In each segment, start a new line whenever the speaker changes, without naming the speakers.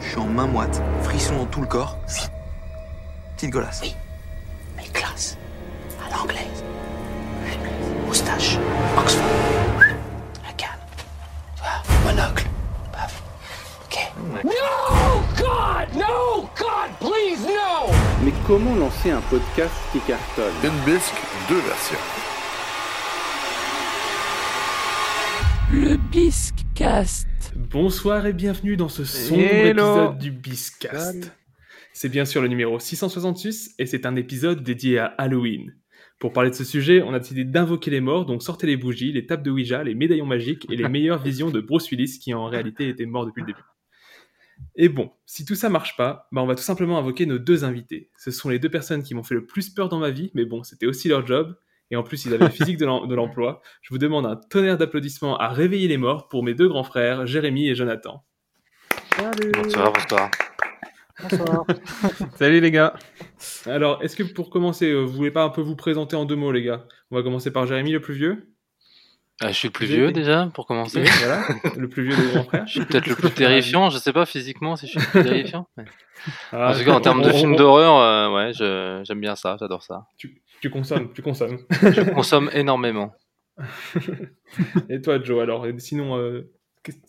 Je suis en main moite, frisson dans tout le corps. Petite golasse.
Oui, mais classe. À l'anglaise. Moustache. Oxford. La canne. Tu vois, monocle. Paf. Ok.
No, God! No, God, please, no!
Mais comment lancer un podcast qui cartonne?
Ben Bisque, deux versions.
Le Biscast.
Bonsoir et bienvenue dans ce sombre
Hello.
épisode du Biscast. C'est bien sûr le numéro 666 et c'est un épisode dédié à Halloween. Pour parler de ce sujet, on a décidé d'invoquer les morts, donc sortez les bougies, les tables de Ouija, les médaillons magiques et les meilleures visions de Bruce Willis qui en réalité était mort depuis le début. Et bon, si tout ça marche pas, bah on va tout simplement invoquer nos deux invités. Ce sont les deux personnes qui m'ont fait le plus peur dans ma vie, mais bon, c'était aussi leur job. Et en plus, ils avaient le physique de l'em- de l'emploi. Je vous demande un tonnerre d'applaudissements à réveiller les morts pour mes deux grands frères, Jérémy et Jonathan.
Bonsoir, bonsoir.
Salut les gars.
Alors, est-ce que pour commencer, euh, vous voulez pas un peu vous présenter en deux mots, les gars? On va commencer par Jérémy, le plus vieux.
Ah, je suis le plus vieux
été-
déjà, pour commencer.
voilà, le plus vieux des grands frères.
Je suis peut-être le plus terrifiant, je sais pas physiquement si je suis le plus terrifiant. mais-
Ah,
En tout cas, en termes de films d'horreur, euh, ouais, je- j'aime bien ça, j'adore ça.
Tu, tu consommes, tu consommes.
Je consomme énormément.
Et toi, Joe, alors, sinon, euh,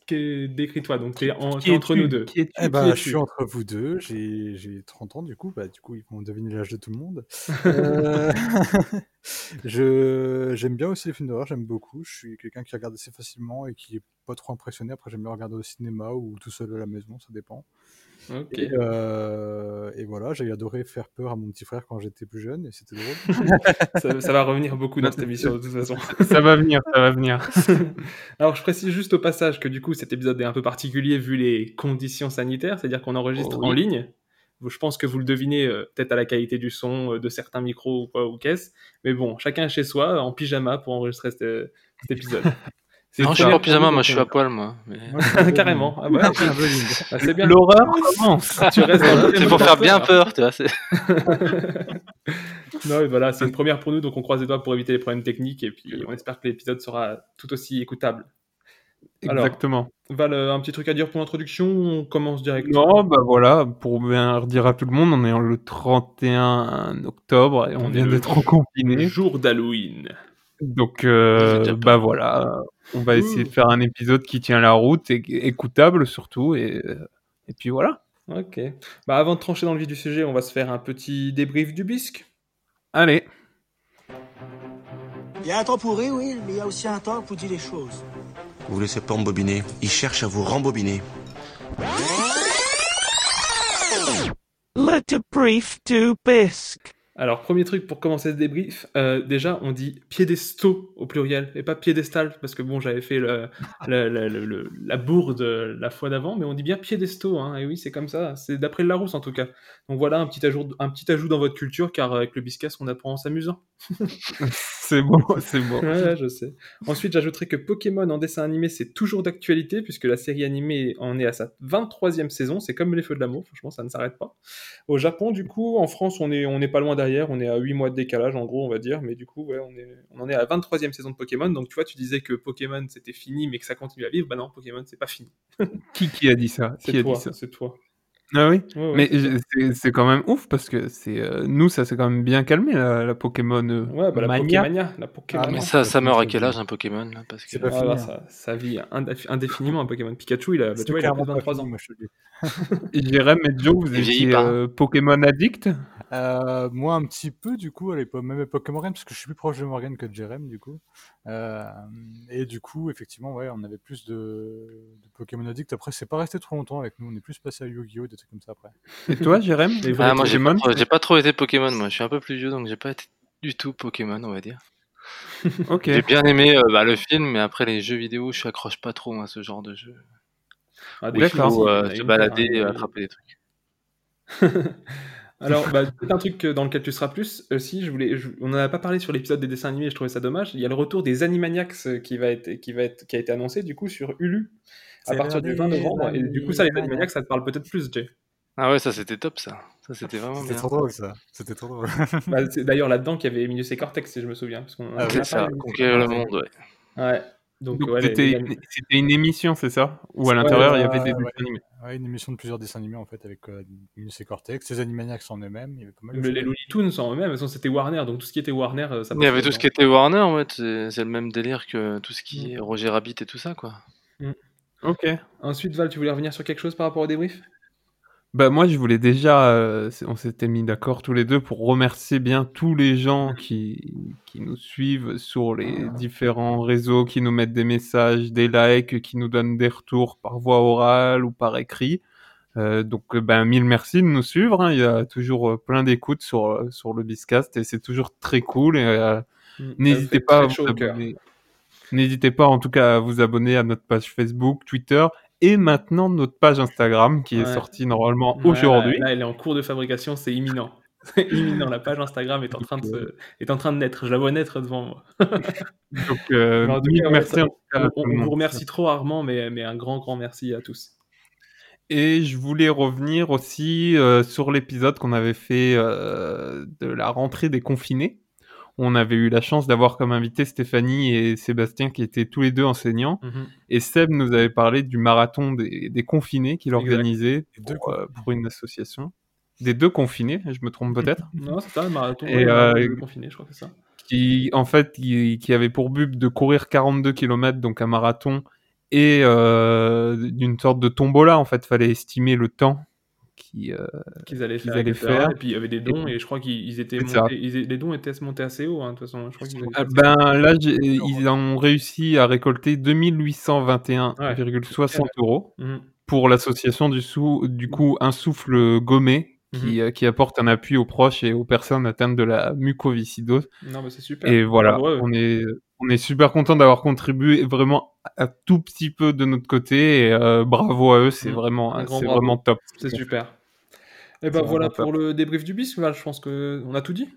décris-toi. Donc, en-
Qui
t'es entre nous deux.
Qui
Eh
Qui
ben, je suis entre vous deux, j'ai j'ai 30 ans du coup, bah, du coup ils vont deviner l'âge de tout le monde. Euh, je J'aime bien aussi les films d'horreur, j'aime beaucoup, je suis quelqu'un qui regarde assez facilement et qui est pas trop impressionné, après j'aime bien regarder au cinéma ou tout seul à la maison, ça dépend. Et, euh, et voilà, j'ai adoré faire peur à mon petit frère quand j'étais plus jeune et c'était drôle.
ça, ça va revenir beaucoup dans cette émission, de toute façon.
Ça va venir, ça va venir.
Alors, je précise juste au passage que du coup, cet épisode est un peu particulier vu les conditions sanitaires, c'est-à-dire qu'on enregistre
Oh oui.
en ligne. Je pense que vous le devinez euh, peut-être à la qualité du son, euh, de certains micros ou quoi, ou qu'est-ce. Mais bon, chacun chez soi, en pyjama pour enregistrer cet, cet épisode. C'est
Non, je suis pas en pyjama, moi je suis à poil, moi. mais-
suis
Carrément. Ah
libre.
ah, c'est bien.
L'horreur commence.
C'est pour faire bien peur, tu vois. c'est-
non, et voilà, c'est une première pour nous, donc on croise les doigts pour éviter les problèmes techniques, et puis on espère que l'épisode sera tout aussi écoutable. Alors,
Exactement.
Val, euh, un petit truc à dire pour l'introduction ou On commence directement.
Non, bah voilà, pour bien redire à tout le monde, on est le 31 octobre et on, vient d'être confiné.
jour d'Halloween.
Donc, euh, bah voilà, on va essayer
Ouh.
de faire un épisode qui tient la route et écoutable surtout. Et, euh, et puis voilà.
Ok. Bah, avant de trancher dans le vif du sujet, on va se faire un petit débrief du bisque.
Allez,
Il y a un temps pour rire, oui, mais il y a aussi un temps pour dire les choses.
Vous laissez pas embobiner. Il cherche à vous rembobiner.
Let a brief do bisque.
Alors, premier truc pour commencer ce débrief, euh, déjà, on dit piédestaux au pluriel et pas piédestal, parce que bon, j'avais fait le, le- le- le- le- la bourde la fois d'avant, mais on dit bien piédestaux, hein, et oui, c'est comme ça, c'est d'après le Larousse en tout cas. Donc voilà, un petit ajout, un petit ajout dans votre culture, car avec le biscas, on apprend en s'amusant.
c'est bon, c'est bon.
Ouais, je sais. Ensuite, j'ajouterai que Pokémon en dessin animé, c'est toujours d'actualité, puisque la série animée en est à sa 23e saison. C'est comme les Feux de l'amour, franchement, ça ne s'arrête pas. Au Japon, du coup, en France, on est, on est pas loin derrière, on est à 8 mois de décalage, en gros, on va dire, mais du coup, ouais, on, est, on en est à la 23e saison de Pokémon. Donc, tu vois, tu disais que Pokémon c'était fini, mais que ça continue à vivre. Bah non, Pokémon, c'est pas fini.
Qui, qui a dit ça? Qui
C'est
a
toi,
dit ça?
c'est toi.
Ah oui
Ouais,
Mais
c'est
quand même ouf parce que c'est euh, nous ça s'est quand même bien calmé la, la Pokémon euh,
Ouais, bah, la
mania.
Pokémania, la Pokémon.
Ah,
Mais ça, ça meurt à quel
ça.
âge un Pokémon là parce que...
Pas
Ah, là,
hein.
ça, ça vit indéfi- indéfiniment un Pokémon. Pikachu, il a, bah,
C'est
tu vois, il a plus de
clairement pas
23
fini,
ans.
moi, je te le dis.
Jérém et Joe, vous étiez euh, Pokémon addict?
Euh, moi un petit peu du coup à l'époque, même époque que Morgan, parce que je suis plus proche de Morgan que de Jerem du coup. Euh, et du coup, effectivement, ouais, on avait plus de, de Pokémon Addict. Après, c'est pas resté trop longtemps avec nous, on est plus passé à Yu-Gi-Oh! Trucs comme ça après.
Et toi, Jérém
Ah, moi j'ai pas, trop- j'ai pas trop été Pokémon, moi je suis un peu plus vieux donc j'ai pas été du tout Pokémon, on va dire.
Ok.
J'ai bien aimé euh, bah, le film, mais après les jeux vidéo, je accroche pas trop moi à ce genre de jeu.
Ah,
Où il
D'accord.
euh,
a
se balader et attraper des trucs.
Alors, bah, peut-être un truc euh, dans lequel tu seras plus aussi. Je voulais, je- on n'en a pas parlé sur l'épisode des dessins animés. Je trouvais ça dommage. Il y a le retour des Animaniacs euh, qui va être, qui va être, qui a été annoncé du coup sur Hulu à partir du 20
l'heure des
novembre. Et du coup, ça, les
Animaniacs.
Animaniacs, ça te parle peut-être plus, Jay.
Ah ouais, ça c'était top ça. Ça c'était vraiment
C'était trop drôle ça. C'était trop drôle.
Bah, c'est d'ailleurs là-dedans qu'il y avait Emilio. Cortex, si je me souviens. Parce qu'on en
Ah
C'est ça, conquérir le monde, ouais.
Ouais. Donc,
Donc,
ouais, les-
c'était
les-
une, c'était une émission, c'est ça? Ou à
Ouais,
l'intérieur, il y avait des
ouais.
dessins animés?
Ouais, une émission de plusieurs dessins animés en fait avec euh, Minus et Cortex, les Animaniacs en eux-mêmes, il y avait pas mal de
Mais les. Looney Tunes en eux-mêmes, de toute façon, c'était Warner, donc tout ce qui était Warner, euh, ça
Il y avait tout ce qui était Warner, ouais, c'est c'est le même délire que tout ce qui est Roger Rabbit et tout ça, quoi.
Ok.
Ensuite, Val, tu voulais revenir sur quelque chose par rapport au débrief?
Bah moi je voulais déjà, euh, on s'était mis d'accord tous les deux pour remercier bien tous les gens qui, qui nous suivent sur les différents réseaux, qui nous mettent des messages, des likes, qui nous donnent des retours par voie orale ou par écrit. Euh, donc euh, ben mille merci de nous suivre. hein. Il y a toujours euh, plein d'écoutes sur sur le Biscast et c'est toujours très cool. Et, euh,
Mm,
N'hésitez pas à vous
cœur.
N'hésitez pas en tout cas à vous abonner à notre page Facebook, Twitter et maintenant notre page Instagram qui est sortie normalement
Ouais,
aujourd'hui.
Là, elle est en cours de fabrication, c'est imminent. C'est imminent, la page Instagram est en train de, se- est en train de naître. Je la vois naître devant moi.
Donc, euh, merci
ça- on, vous remercie trop rarement, mais, mais un grand, grand merci à tous.
Et je voulais revenir aussi euh, sur l'épisode qu'on avait fait euh, de la rentrée des confinés. On avait eu la chance d'avoir comme invité Stéphanie et Sébastien qui étaient tous les deux enseignants.
Mhm.
Et Seb nous avait parlé du marathon des, des confinés qu'il organisait pour, euh, pour une association. Des deux confinés, je me trompe peut-être.
Non, c'est ça, le marathon.
Et, euh,
de confiné, je crois que c'est ça.
qui en fait qui, qui avait pour but de courir 42 km donc un marathon et euh, d'une sorte de tombola en fait fallait estimer le temps qui euh,
Qu'ils allaient
qu'ils
faire,
allaient
etc.
faire.
Et puis il y avait des dons, et je crois qu'ils ils étaient montés, ils- les dons étaient montés assez haut, hein, de toute façon. Je crois qu'ils avaient
Ah, ben là j'ai- ils ont réussi à récolter 2821,60 euros
Mhm.
pour l'association du, sou- du coup un souffle gommé qui, euh, qui apporte un appui aux proches et aux personnes atteintes de la mucoviscidose.
Non, mais c'est super.
Et voilà,
à
on est, on est super content d'avoir contribué vraiment un tout petit peu de notre côté. Et, euh, bravo à eux, c'est
Mm.
vraiment, c'est vraiment top.
C'est super. Et ben
C'est
voilà
top.
pour le débrief du Val, je pense qu'on a tout dit.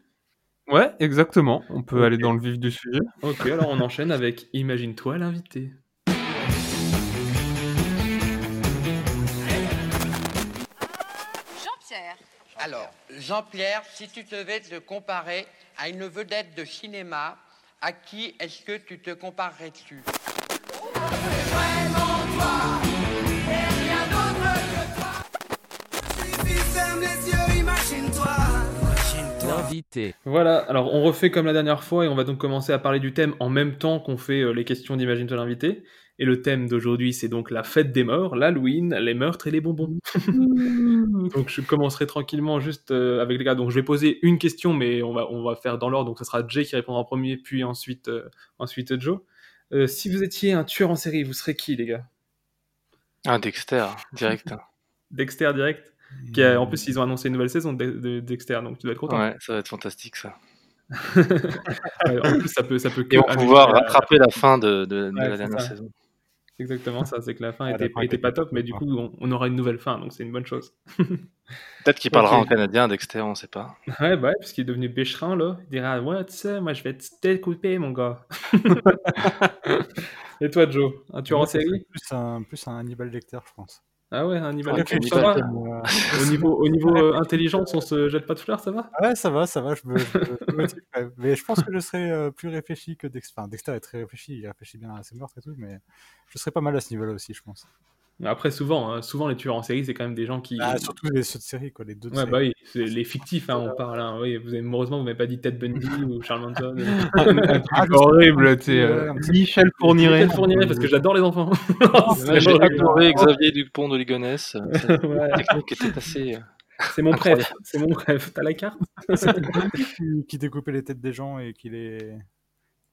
Ouais, exactement. On peut aller dans le vif du sujet.
Ok, alors on enchaîne avec Imagine-toi l'invité.
Alors, Jean-Pierre, si tu devais te comparer à une vedette de cinéma, à qui est-ce que tu te comparerais-tu?
L'invité.
Voilà, alors on refait comme la dernière fois et on va donc commencer à parler du thème en même temps qu'on fait euh, les questions d'Imagine-toi l'invité. Et le thème d'aujourd'hui, c'est donc la fête des morts, l'Halloween, les meurtres et les bonbons. donc je commencerai tranquillement juste euh, avec les gars. Donc je vais poser une question, mais on va, on va faire dans l'ordre. Donc ce sera Jay qui répondra en premier, puis ensuite, euh, ensuite Joe. Euh, si vous étiez un tueur en série, vous serez qui, les gars?
Ah, Dexter, direct.
Dexter direct qui a- En plus, ils ont annoncé une nouvelle saison de, de Dexter, donc tu dois être content.
Ouais, ça va être fantastique, ça.
En plus, ça peut, ça peut que
Et on pouvoir rattraper la fin de, de- de
Ouais,
la dernière
ça.
saison.
Exactement, ça, c'est que la fin
Ah, la
était,
fin
était
était
pas
pas
top, mais du
top,
coup, on, on aura une nouvelle fin, donc c'est une bonne chose.
Peut-être qu'il parlera en canadien, Dexter, on sait pas.
Ouais, bah ouais, parce qu'il est devenu bécherin, là. Il dira, ouais, tu sais, moi, je vais te découper, mon gars. Et toi, Joe, un tueur en série?
plus un, plus un Hannibal Lecter, je pense.
Ah ouais, un Hannibal
Ah, Hannibal
ça va Au niveau, au niveau euh, intelligence, on se jette pas de fleurs, ça va?
Ouais, ça va, ça va, je me, je me- je me motive quand même. Mais je pense que je serais euh, plus réfléchi que Dexter. Enfin, Dexter est très réfléchi, il réfléchit bien à ses meurtres et tout, mais je serais pas mal à ce niveau-là aussi, je pense.
Après, souvent, hein, souvent, les tueurs en série, c'est quand même des gens qui...
Ah, surtout les ceux de série, quoi, les deux de
Ouais,
série.
bah oui, c'est les fictifs, hein, on parle. Hein. Oui, vous avez, heureusement, vous m'avez pas dit Ted Bundy ou Charles Manson.
truc horrible, tu sais, euh, Michel Fourniret.
Michel Fourniret, parce que j'adore les enfants.
J'ai adoré Xavier Dupont de Ligonnès. euh, Cette
Ouais.
technique était assez. euh,
C'est mon préf, c'est mon préf. T'as la carte?
Qui, qui découpait les têtes des gens et qui les.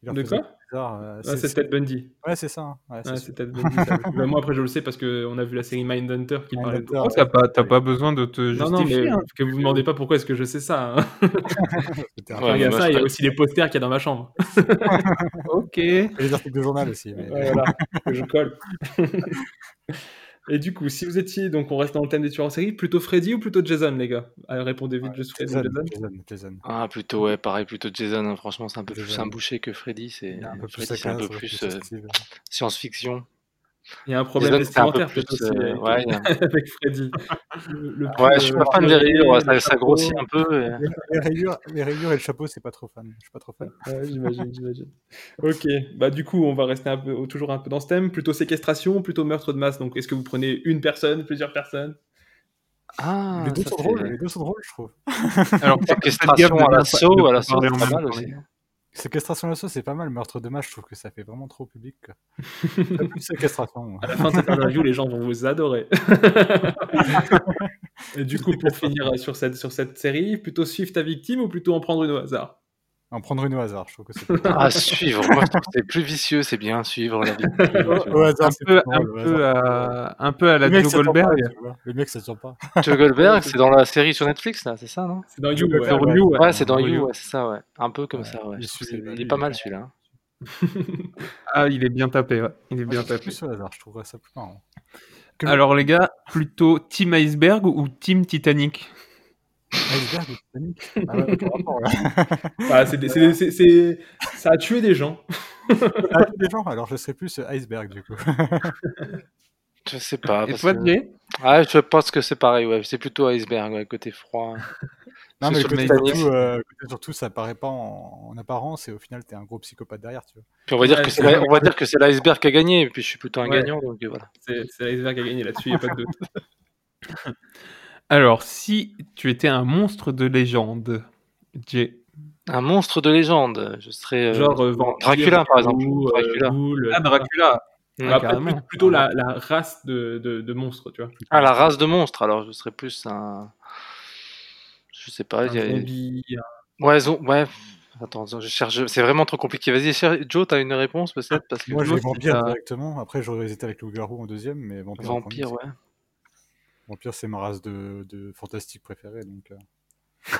De quoi
euh,
Ouais, c'est Ted Bundy.
Ouais, c'est ça. Ouais,
Ouais,
c'est
c'est Ted Bundy. ça. Bah, moi, après, je le sais parce qu'on a vu la série Mindhunter qui parlait de
Oh, t'as pas, t'as pas besoin de te
Non, non,
justifier.
mais
hein.
que vous me demandez pas pourquoi est-ce que je sais ça. hein.
Ouais,
il y a ça, il y a aussi les posters qu'il y a dans ma chambre.
Ok.
Et les articles de journal aussi. mais-
Ouais, voilà, que je colle. Et du coup, si vous étiez, donc on reste dans le thème des tueurs en série, plutôt Freddy ou plutôt Jason, les gars? Allez, Répondez vite, juste Freddy ou
Jason,
Jason.
Jason, Jason.
Ah, plutôt, ouais, pareil, plutôt Jason. hein. Franchement, c'est un peu plus un boucher que Freddy. C'est
un peu plus
Freddy, c'est un peu
saccade,
plus
plus
euh, science-fiction.
Il y a un problème vestimentaire peut-être aussi
euh,
avec,
ouais, il y a-
avec Freddy. Le, le
Ouais, je suis
euh,
pas fan des rayures, ça, grossit un peu. et-
Les, rayures, les rayures et le chapeau, c'est pas trop fan. Je suis pas trop fan.
Ouais, j'imagine, j'imagine. Ok, bah du coup, on va rester un peu, toujours un peu dans ce thème. Plutôt séquestration, plutôt meurtre de masse? Donc, est-ce que vous prenez une personne, plusieurs personnes?
Ah,
les deux sont drôles, les deux sont drôles, je trouve.
Alors,
Séquestration à l'assaut, à l'assaut, c'est pas mal aussi.
Séquestration d'assaut, c'est pas mal. Meurtre de masse, je trouve que ça fait vraiment trop public. Quoi. Plus séquestration.
À la fin de cette interview, les gens vont vous adorer. Et du coup, pour finir sur cette, sur cette série, plutôt suivre ta victime ou plutôt en prendre une au hasard?
En prendre une au hasard, je trouve que c'est
Ah, suivre, moi je trouve que c'est plus vicieux, c'est bien suivre la.
Au- hasard,
Un peu,
plus
un
drôle, au
peu
hasard.
à, un peu à la Joe Goldberg.
Le mec, ça tient pas.
Joe Goldberg, c'est dans la série sur Netflix là, c'est ça non?
C'est dans You, ouais.
Ouais.
Ouais, c'est dans You, c'est ça, ouais. Un peu comme
Ouais,
ça, ouais.
il
est pas mal celui-là.
Ah, il est bien tapé, ouais. Il est bien tapé.
plus au hasard, je trouverais ça plus marrant. Que-
Alors, les gars, plutôt Team Iceberg ou Team Titanic?
Iceberg ou Titanic Ah ouais, rapport.
Bah, c'est des- c'est des- c'est- c'est- Ça a tué des gens.
Gens, alors je serais plus Iceberg du coup.
Je sais pas.
Et toi,
que- Ah, je pense que c'est pareil, ouais. C'est plutôt iceberg, ouais, côté froid.
Non, mais côté surtout, euh, surtout, ça paraît pas en, en apparence et au final, t'es un gros psychopathe derrière, tu vois.
Puis on va dire
Ouais,
que c'est
c'est
la-
vrai.
on va dire que c'est l'iceberg qui a gagné, et puis je suis plutôt un
Ouais.
gagnant, donc euh, voilà.
C'est c'est l'iceberg qui a gagné là-dessus, il n'y a pas de doute.
Alors, si tu étais un monstre de légende, Jay.
Un monstre de légende, je serais. euh,
Genre euh, vampire,
Dracula, par exemple.
ou, euh,
Dracula.
Ah, Dracula.
Après,
carrément.
plus- plutôt la, la race de, de, de monstres, tu vois.
Ah, la race de monstres, alors je serais plus un. Je sais pas.
Un
il y a-
zombie,
Ouais, ouais. Attends, je cherche. C'est vraiment trop compliqué. Vas-y, cher- Joe, t'as une réponse peut-être parce que
Moi, j'ai
Joe,
vampire
c'est un-
directement. Après, j'aurais hésité avec loup-garou en deuxième, mais vampire. en
vampire,
premier,
ouais.
C'est- Vampire, c'est ma race de, de fantastique préférée, donc. euh,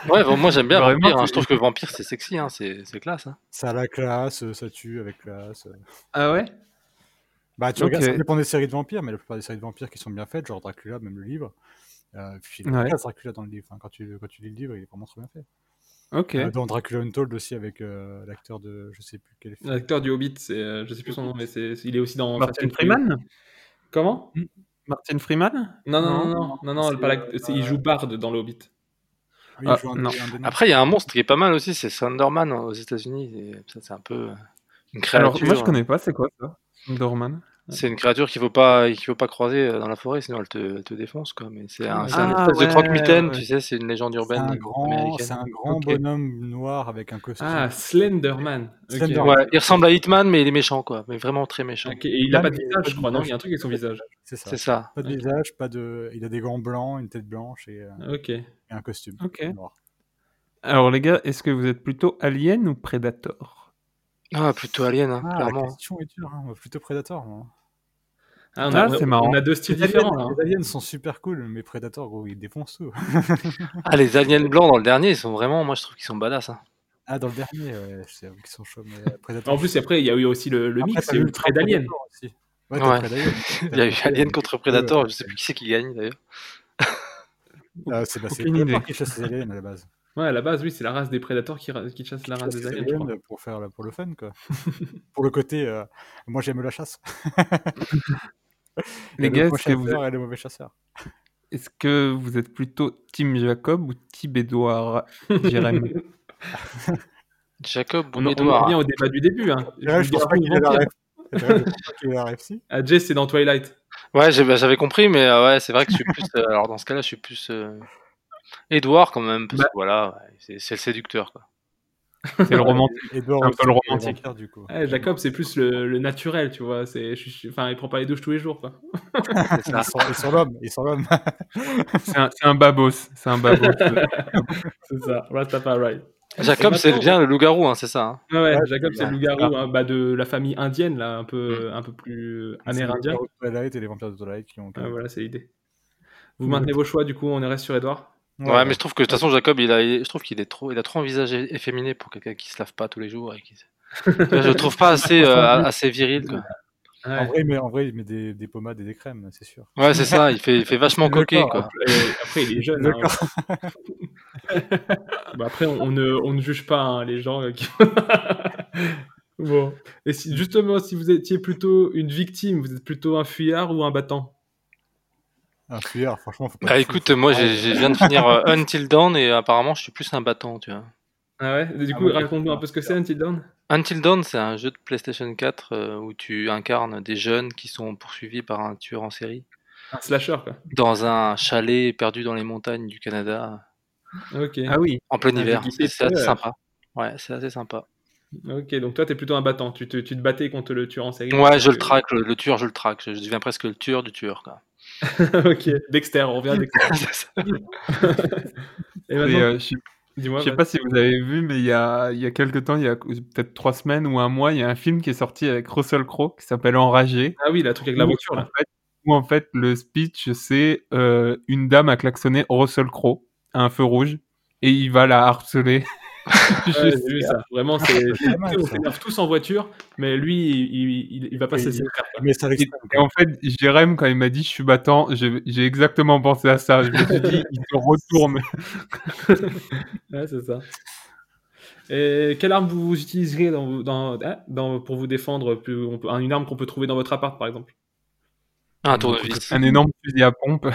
Ouais, bon, moi j'aime bien
Vraiment,
vampire. hein.
c'est-
Je trouve que vampire c'est sexy, hein. c'est c'est classe. Hein.
Ça a la classe, ça tue avec classe.
Ah ouais?
Bah, tu
Ok.
regardes, ça dépend des séries de vampires, mais la plupart des séries de vampires qui sont bien faites, genre Dracula, même le livre. Euh, puis il
Ouais.
classe, Dracula dans le livre. Enfin, quand, tu, quand tu lis le livre, il est vraiment très bien fait.
Ok.
Euh, dans Dracula Untold aussi, avec euh, l'acteur de. Je sais plus quel film.
L'acteur du Hobbit, c'est, euh, je sais plus son nom, mais c'est, il est aussi dans.
Martin. Freeman?
Comment?
Martin Freeman?
Non, non, non,
Non.
non, non, non,
C'est,
pas l'act-
euh,
il joue Bard dans le Hobbit.
Oui,
Ah,
il.
Après, il y a un monstre qui est pas mal aussi, c'est Slenderman aux États-Unis. et Ça, c'est un peu une
Alors,
créature.
moi, je connais pas, c'est quoi ça Dorman
C'est une créature qu'il faut pas, qu'il faut pas croiser euh, dans la forêt, sinon elle te, elle te défonce quoi. Mais c'est un,
Ah,
espèce de croque-mitaine,
ouais.
tu sais, c'est une légende
C'est
urbaine
un
euh,
grand, c'est un grand bonhomme noir avec un costume.
Ah, Slenderman. Ok.
Slenderman.
Ouais, il ressemble à Hitman, mais il est méchant quoi, mais vraiment très méchant.
Et il a
Ah,
pas de visage, je crois, non? Il y a un truc avec son visage.
C'est ça. Pas de visage, pas de. Il a des gants blancs, une tête blanche et, euh, et un costume noir.
Alors, les gars, est-ce que vous êtes plutôt Alien ou Predator
Ah, plutôt Alien, hein,
Ah, la
clairement.
question est dure, hein. plutôt Predator. moi.
Ah, on,
Ah,
a,
marrant.
on a deux styles
Les
différents
aliens,
là.
les aliens sont super cool, mais Predator, gros, il défonce tout.
Ah, les aliens blancs dans le dernier, ils sont vraiment, moi je trouve qu'ils sont badass. Hein.
Ah, dans le dernier, ouais, c'est vrai qu'ils sont chauds, mais euh, Predator.
En plus, après, il y a eu aussi le, le
Après,
mix, il y a eu le
Ultra
trait d'Alien.
Predator aussi. Ouais.
Il y a eu Alien contre Predator, je sais plus qui c'est qui gagne d'ailleurs.
Ah, c'est bah, c'est
Aucune idée.
qui chasse les aliens à la base.
Ouais, à la base, oui, c'est la race des prédateurs qui, chasse la race des
les
aliens, je crois.
aliens pour faire pour le fun, quoi. pour le côté, euh, moi j'aime la chasse.
Les gars, est-ce que, vous êtes,
et le mauvais chasseur.
est-ce que vous êtes plutôt Team Jacob ou Team Edouard Jérémy?
Jacob
On, on en
Edouard?
revient au débat du début. Hein.
Ouais, je pense pas qu'il ait la
Vampire.
ref. Je pense pas qu'il ait la ref, si.
Ah, Jess, c'est dans Twilight.
Ouais, j'ai- bah, j'avais compris, mais euh, ouais, c'est vrai que je suis plus. euh, alors dans ce cas-là, je suis plus. Euh, Edouard quand même, parce
Bah.
que voilà, c'est c'est le séducteur quoi.
C'est le romantique.
Edouard
Un peu le romantique.
du coup.
Ouais, Jacob, c'est plus le, le naturel, tu vois. C'est, enfin, il prend pas les douches tous les jours, quoi.
C'est ça.
Ils sont, l'homme, ils sont l'homme.
C'est un, c'est un babos. C'est un babos.
C'est ça, Rastafari.
Jacob, c'est bien le loup-garou, hein, c'est ça. hein.
Ouais, ouais,
Ouais,
Jacob, c'est le
c'est
loup-garou hein, bah, de la famille indienne, là, un peu,
Mm.
un peu plus
C'est
amérindien.
les vampires de Twilight et les vampires de Twilight qui ont.
Ah, voilà, c'est l'idée. Vous maintenez vos choix, du coup, on reste sur Edouard?
Ouais, mais je trouve que de toute façon, Jacob, il a, je trouve qu'il est trop, il a trop un visage efféminé pour quelqu'un qui se lave pas tous les jours. Et qui... je le trouve pas assez, euh, assez viril. Quoi.
En vrai, mais en vrai, il met des, des pommades et des crèmes, c'est sûr.
Ouais, c'est ça. Il fait, il fait vachement coquet, quoi.
Après, il est jeune. Hein. bah, après, on, on ne, on ne juge pas hein, les gens euh, qui. Bon. Et si, justement, si vous étiez plutôt une victime, vous êtes plutôt un fuyard ou un battant?
Un fuyard, franchement, faut pas
Bah écoute,
fou.
moi je viens de finir euh, Until Dawn et apparemment je suis plus un battant, tu vois.
Ah ouais? Du
Ah
coup,
ouais,
raconte-nous un peu ce que c'est Until Dawn.
Until Dawn, c'est un jeu de PlayStation 4 euh, où tu incarnes des jeunes qui sont poursuivis par un tueur en série
Un slasher, quoi.
dans un chalet perdu dans les montagnes du Canada
Ok.
Ah oui.
en plein hiver. C'est assez sympa. Ouais, c'est assez sympa.
Ok, donc toi, t'es plutôt un battant. Tu te, tu te battais contre le tueur en série.
Ouais, je le traque, le, le tueur, je le traque. Je deviens presque le tueur du tueur. Quoi.
ok, Dexter, on revient à Dexter. Et maintenant,
euh, je je sais pas si vous avez vu, mais il y a, il y a quelques temps, il y a peut-être trois semaines ou un mois, il y a un film qui est sorti avec Russell Crowe qui s'appelle Enragé.
Ah oui, la truc avec la voiture, là.
En fait, où en fait, le speech, c'est euh, une dame a klaxonné Russell Crowe à un feu rouge et il va la harceler.
Ouais, j'ai vu ça. Vraiment, c'est.
pas mal,
on s'énerve tous en voiture, mais lui, il, il, il va pas quoi.
Mais ça
Et, en fait, Jérém, quand il m'a dit je suis battant, j'ai exactement pensé à ça. Je me suis dit, il se retourne.
Ouais, c'est ça. Et quelle arme vous dans, dans, ah, dans, pour vous défendre plus- on peut- Une arme qu'on peut trouver dans votre appart, par exemple?
Un tournevis.
Un énorme fusil à pompe.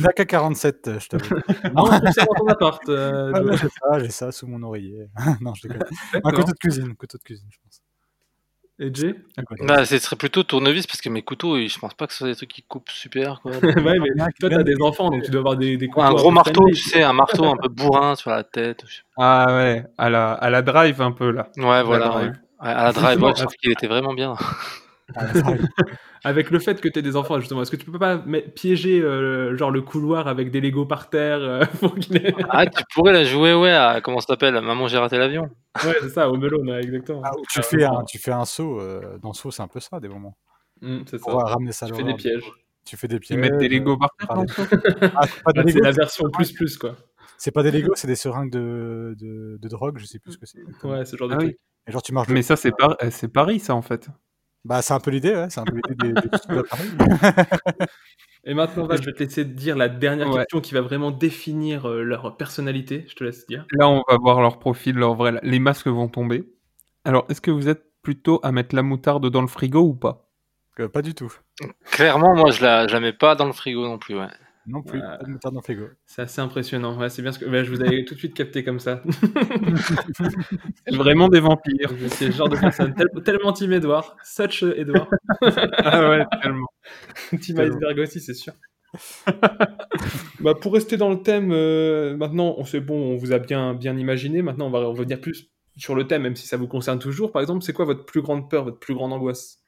N'a qu'à 47, euh, je t'avoue.
Non, ça dans ton appart. euh,
Ah, j'ai ça, j'ai ça sous mon oreiller. non, je déconne. Un couteau de cuisine, couteau de cuisine, je pense.
Et Jay?
Bah, ce serait plutôt tournevis parce que mes couteaux, je pense pas que ce soit des trucs qui coupent super. Quoi.
Ouais, mais toi, t'as des enfants, donc tu dois avoir des, des couteaux
un gros marteau, tu sais, un marteau un peu bourrin sur la tête.
Ah ouais, à la, à la drive un peu là.
Ouais, voilà.
drive.
ouais. Ouais, à la drive, ouais, je trouve qu'il était vraiment bien.
Avec le fait que tu des enfants, justement, est-ce que tu peux pas piéger euh, genre le couloir avec des Legos par terre euh, pour qu'il ait-
Ah, tu pourrais la jouer, ouais, à comment ça s'appelle Maman, j'ai raté l'avion.
Ouais, c'est ça, au melon, exactement.
Ah, tu, fais un, tu fais un saut, euh, dans le saut, c'est un peu ça, des moments.
Mm, c'est ça.
Ramener ça
Tu fais des pièges.
Tu fais des
Tu
pièges.
mets des Lego par terre
Ah, c'est pas des
Bah, c'est
Lego,
la version plus plus, quoi.
C'est pas des Lego, c'est des seringues de, de, de drogue, je sais plus ce que c'est.
Ouais, ce genre de
Ah oui.
truc.
Et genre, tu marches.
Mais ça, c'est Par- c'est Paris, ça en fait.
Bah, c'est un peu l'idée, ouais. C'est un peu l'idée des, des trucs de Paris.
Et maintenant, Val, je vais te laisser dire la dernière
Ouais.
question qui va vraiment définir euh, leur personnalité. Je te laisse dire.
Là, on va voir leur profil, leur vrai. Les masques vont tomber. Alors, est-ce que vous êtes plutôt à mettre la moutarde dans le frigo ou pas?
Euh, pas du tout.
Clairement, moi, je la, je la mets pas dans le frigo non plus, ouais.
Non plus. Pas de moutarde dans le frigo.
C'est assez impressionnant. Ouais, c'est bien ce que ouais, je vous avais tout de suite capté comme ça.
C'est vraiment des vampires.
c'est le genre de personne tel- tellement Team Edouard, such Edouard.
ah ouais, tellement.
Team
Tellement.
Iceberg aussi, c'est sûr. bah, pour rester dans le thème, euh, maintenant, on sait bon, on vous a bien, bien imaginé. Maintenant, on va revenir plus sur le thème, même si ça vous concerne toujours. Par exemple, c'est quoi votre plus grande peur, votre plus grande angoisse?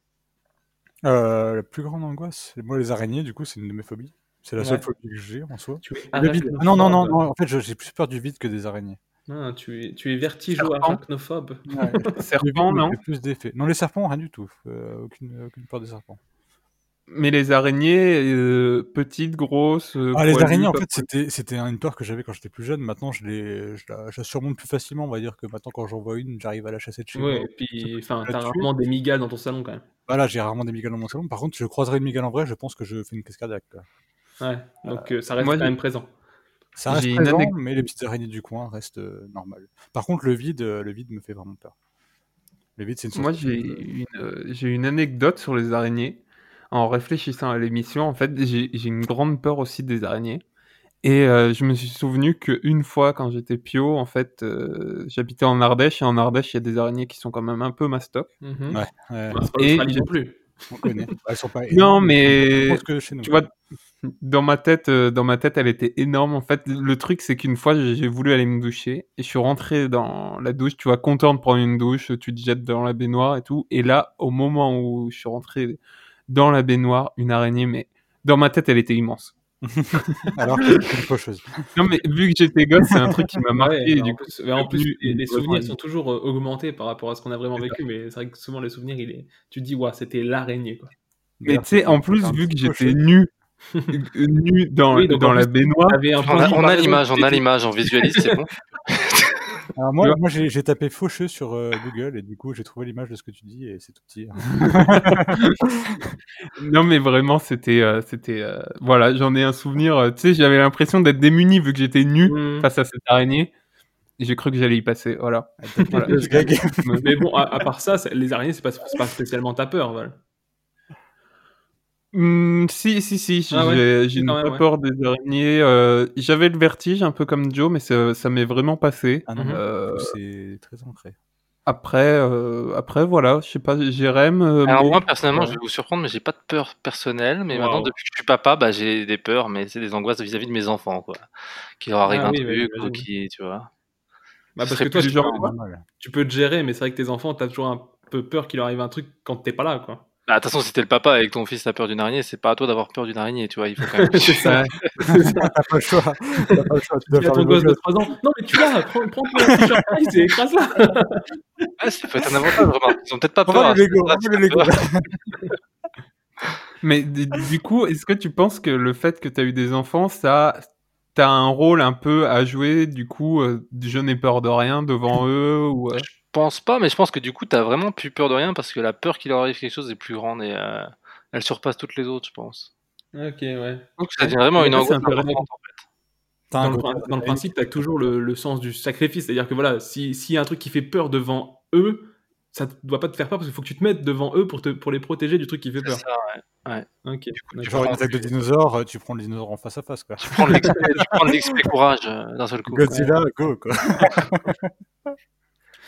Euh, la plus grande angoisse, moi, les araignées, du coup, c'est une de mes phobies. C'est la seule
Ouais.
phobie que j'ai en soi.
Tu es
Le vide.
arachnophobe.
Ah non, non, non, non, en fait, je- j'ai plus peur du vide que des araignées.
Ah, tu es, tu es vertigo arachnophobe.
Ouais.
Serpent, non
J'ai plus d'effets. Non, les serpents, rien du tout. Euh, aucune, aucune peur des serpents.
Mais les araignées, euh, petites, grosses. euh,
Ah, les araignées, en fait, c'était, c'était une peur que j'avais quand j'étais plus jeune. Maintenant, je, les, je, la, je la surmonte plus facilement. On va dire que maintenant, quand j'en vois une, j'arrive à la chasser de chez
Ouais,
moi.
et puis, enfin, t'as rarement des migales dans ton salon quand même.
Voilà, j'ai rarement des migales dans mon salon. Par contre, je croiserai une migale en vrai, je pense que je fais une crise cardiaque.
Ouais, donc euh, ça reste
moi,
quand même présent.
Ça reste
une
mais les petites araignées du coin restent euh, normales. Par contre, le vide, euh, le vide me fait vraiment peur. Le vide, c'est une
Moi, j'ai
de-
une, euh, j'ai une anecdote sur les araignées. En réfléchissant à l'émission, en fait, j'ai j'ai une grande peur aussi des araignées. Et euh, je me suis souvenu qu'une fois, quand j'étais pio, en fait, euh, j'habitais en Ardèche. Et en Ardèche, il y a des araignées qui sont quand même un peu mastoc.
Mhm.
Ouais, ouais,
Bah, pas
Et
non plus.
on connaît. Elles sont pas
Non, mais
je pense que chez nous.
tu vois, dans ma tête, euh, dans ma tête, elle était énorme. En fait, le truc, c'est qu'une fois, j'ai voulu aller me doucher et je suis rentré dans la douche. Tu vois, content de prendre une douche, tu te jettes dans la baignoire et tout. Et là, au moment où je suis rentré dans la baignoire, une araignée, mais dans ma tête, elle était immense.
Alors que c'est une faucheuse.
Non, mais vu que j'étais gosse, c'est un truc qui m'a marqué.
Ouais,
et du
en
coup,
en plus, les, souvenirs sont toujours euh, augmentés par rapport à ce qu'on a vraiment vécu, mais c'est vrai que souvent les souvenirs, il est... tu te dis, ouais, c'était l'araignée. Quoi.
Mais tu sais, en plus, vu que j'étais nu, nu dans,
Oui,
la baignoire,
On a, l'image, on a l'image, on visualise, c'est bon.
Alors moi, j'ai tapé faucheux sur euh, Google et du coup j'ai trouvé l'image de ce que tu dis et c'est tout petit.
Non, mais vraiment, c'était, euh, c'était, euh, voilà, j'en ai un souvenir. euh, tu sais, j'avais l'impression d'être démuni vu que j'étais nu
Mhm.
face à cette araignée. J'ai cru que j'allais y passer, voilà.
Greg.
Mais bon, à, à part ça, les araignées, c'est pas, pas spécialement ta peur.
Hmm, si, si, si, j'ai
Ah ouais,
j'ai pas
ouais.
peur des araignées. euh, J'avais le vertige, un peu comme Joe, mais ça, ça m'est vraiment passé.
Ah.
Euh,
c'est très ancré.
après, euh, après, voilà, je sais pas, Jérém. euh,
Alors
mais-
moi personnellement, je vais vous surprendre, mais j'ai pas de peur personnelle. Mais maintenant, depuis que je suis papa, bah, j'ai des peurs, mais c'est des angoisses vis-à-vis de mes enfants, quoi. Qu'il leur arrive
Ah
un
oui, bah,
truc ou qui, tu vois.
Bah, parce que toi, tu,
genre,
tu peux te gérer, mais c'est vrai que tes enfants, t'as toujours un peu peur qu'il leur arrive un truc quand t'es pas là, quoi.
Bah, de toute façon, si t'es le papa et que ton fils a peur d'une araignée, c'est pas à toi d'avoir peur d'une araignée, tu vois. Il faut quand même.
c'est ça.
T'as pas le choix. T'as pas le choix. Tu dois
Il y a
faire
ton gosse de
gosse.
3 ans. Non, mais tu l'as, prends, prends ton t-shirt Nike et écrase-la.
Ouais, ça peut être un avantage, remarque. Ils ont peut-être pas peur. Ce
Lego,
t'as
Lego.
Mais du coup, est-ce que tu penses que le fait que tu as eu des enfants, ça, t'as un rôle un peu à jouer, du coup, euh, je n'ai peur de rien devant eux ou euh,
pense pas, mais je pense que du coup, t'as vraiment plus peur de rien parce que la peur qu'il leur arrive quelque chose est plus grande et euh, elle surpasse toutes les autres, je pense.
Ok, ouais.
Donc ça devient vraiment une
Ouais,
angoisse
Dans
un
le, dans principe, tu as toujours le, le sens du sacrifice. C'est-à-dire que voilà, si- s'il y a un truc qui fait peur devant eux, ça ne doit pas te faire peur parce qu'il faut que tu te mettes devant eux pour, te, pour les protéger du truc qui fait
C'est
peur.
ça, ouais.
Ok.
Tu
d'accord.
genre une attaque de dinosaure, euh, tu prends le dinosaure en face à face quoi.
Tu prends tu prends l'XP courage euh, d'un seul coup.
Godzilla, go quoi.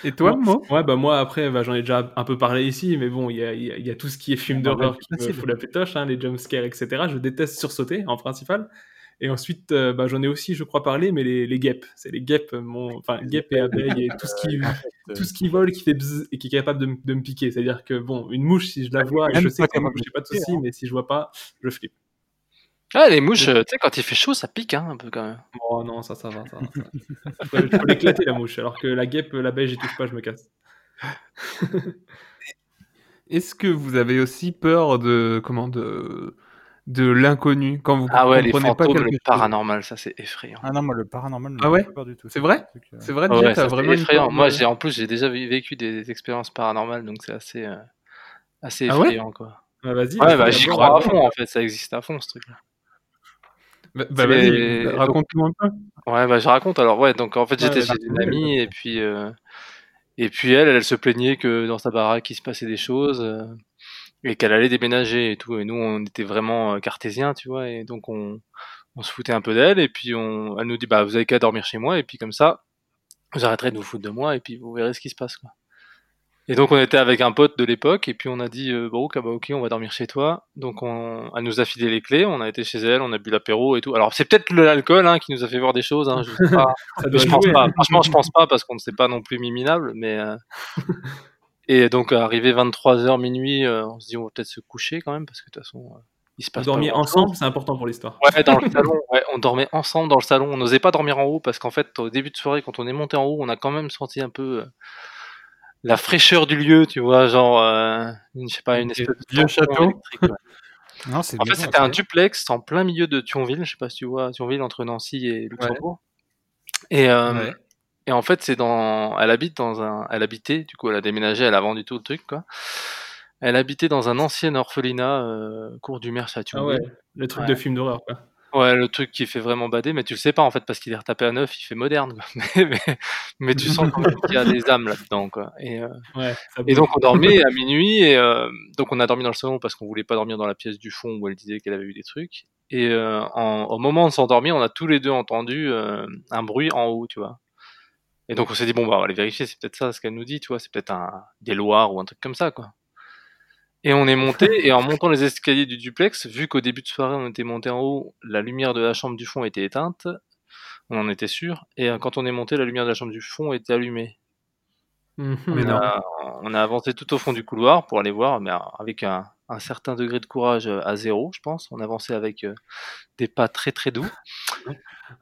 Et toi,
Moi-
Mo
Ouais, bah moi après, bah, j'en ai déjà un peu parlé ici, mais bon, il y a, il y a- il y a tout ce qui est film
Ah, bah,
d'horreur
c'est
qui me fout la pétoche, hein, les jumpscares, etc. Je déteste sursauter en principal. Et ensuite, euh, bah, j'en ai aussi, je crois, parlé, mais les, les guêpes. C'est les guêpes, mon... enfin, guêpes et abeilles et tout ce qui, tout ce qui vole, qui fait bzz et qui est capable de, m- de me piquer. C'est-à-dire que, bon, une mouche, si je la vois, et
Même
je sais que c'est j'ai pas de souci, mais si je vois pas, je flippe.
Ah, les mouches, euh, tu sais, quand il fait chaud, ça pique hein, un peu quand même.
Oh non, ça, ça va, ça va. Ça va. Peux l'éclater, la mouche, alors que la guêpe, l'abeille, j'y touche pas, je me casse.
Est-ce que vous avez aussi peur de comment de de l'inconnu? Quand vous
Ah ouais, les
comprenez pas
fantômes,
quelque
le
chose
paranormal, ça c'est effrayant.
Ah non, moi le paranormal,
Ah ouais?
pas peur du tout.
C'est vrai? C'est vrai,
Ah ouais, ça, c'est
vraiment
effrayant.
peur
Moi, j'ai en plus, j'ai déjà vé- vécu des expériences paranormales, donc c'est assez, euh, assez
Ah ouais?
effrayant, quoi.
Ouais, vas-y.
Ouais, bah, j'y crois à fond, en fait, ça existe à fond, ce truc-là.
Bah, bah, vas-y,
donc-
raconte-nous un peu.
Ouais, bah, je raconte. Alors, ouais, donc en fait, j'étais
ouais,
chez une amie, et puis, euh, et puis elle, elle se plaignait que dans sa baraque, il se passait des choses, euh, et qu'elle allait déménager et tout. Et nous, on était vraiment euh, cartésiens, tu vois, et donc on, on se foutait un peu d'elle, et puis on, elle nous dit, bah, vous avez qu'à dormir chez moi, et puis comme ça, vous arrêterez de vous foutre de moi, et puis vous verrez ce qui se passe, quoi. Et donc on était avec un pote de l'époque, et puis on a dit, euh, bon, bah, ok, on va dormir chez toi. Donc on, elle nous a filé les clés, on a été chez elle, on a bu l'apéro et tout. Alors c'est peut-être l'alcool hein, qui nous a fait voir des choses, hein, je sais pas. Je pense pas. Franchement, je pense pas parce qu'on ne s'est pas non plus mis minable, mais. euh, Et donc, arrivé 23h minuit, euh, on se dit on va peut-être se coucher quand même parce que de toute façon, euh, il se
Vous
passe
dormiez
grand-chose.
ensemble, c'est important pour l'histoire.
Ouais, dans le salon. Ouais, on dormait ensemble dans le salon. On n'osait pas dormir en haut parce qu'en fait, au début de soirée, quand on est monté en haut, on a quand même senti un peu la fraîcheur du lieu, tu vois, genre, euh, une, je sais pas, une espèce de
vieux château.
Non, c'est
En fait, c'était un duplex en plein milieu de Thionville. Je sais pas si tu vois Thionville entre Nancy et Luxembourg. Et, euh,
Ouais.
et en fait, c'est dans, elle habite dans un, elle habitait, du coup, elle a déménagé, elle a vendu tout le truc, quoi. Elle habitait dans un ancien orphelinat, euh, cours du Merche à
Ah ouais, le truc
Ouais.
de film d'horreur, quoi.
Ouais, le truc qui fait vraiment bader, mais tu le sais pas en fait parce qu'il est retapé à neuf, il fait moderne. Quoi. Mais, mais, mais tu sens quand même qu'il y a des âmes là-dedans, quoi. Et, euh,
Ouais,
et donc on dormait à minuit et euh, donc on a dormi dans le salon parce qu'on voulait pas dormir dans la pièce du fond où elle disait qu'elle avait eu des trucs. Et euh, en- au moment de s'endormir, on a tous les deux entendu un bruit en haut, tu vois. Et donc on s'est dit bon bah on va aller vérifier, c'est peut-être ça ce qu'elle nous dit, tu vois, c'est peut-être un des loirs ou un truc comme ça, quoi. Et on est monté, et en montant les escaliers du duplex, vu qu'au début de soirée on était monté en haut, la lumière de la chambre du fond était éteinte, on en était sûr, et euh, quand on est monté, la lumière de la chambre du fond était allumée.
Mhm.
Mais
On a, on a avancé tout au fond du couloir pour aller voir, mais avec un, un certain degré de courage euh, à zéro, je pense. On avançait avec euh, des pas très très doux.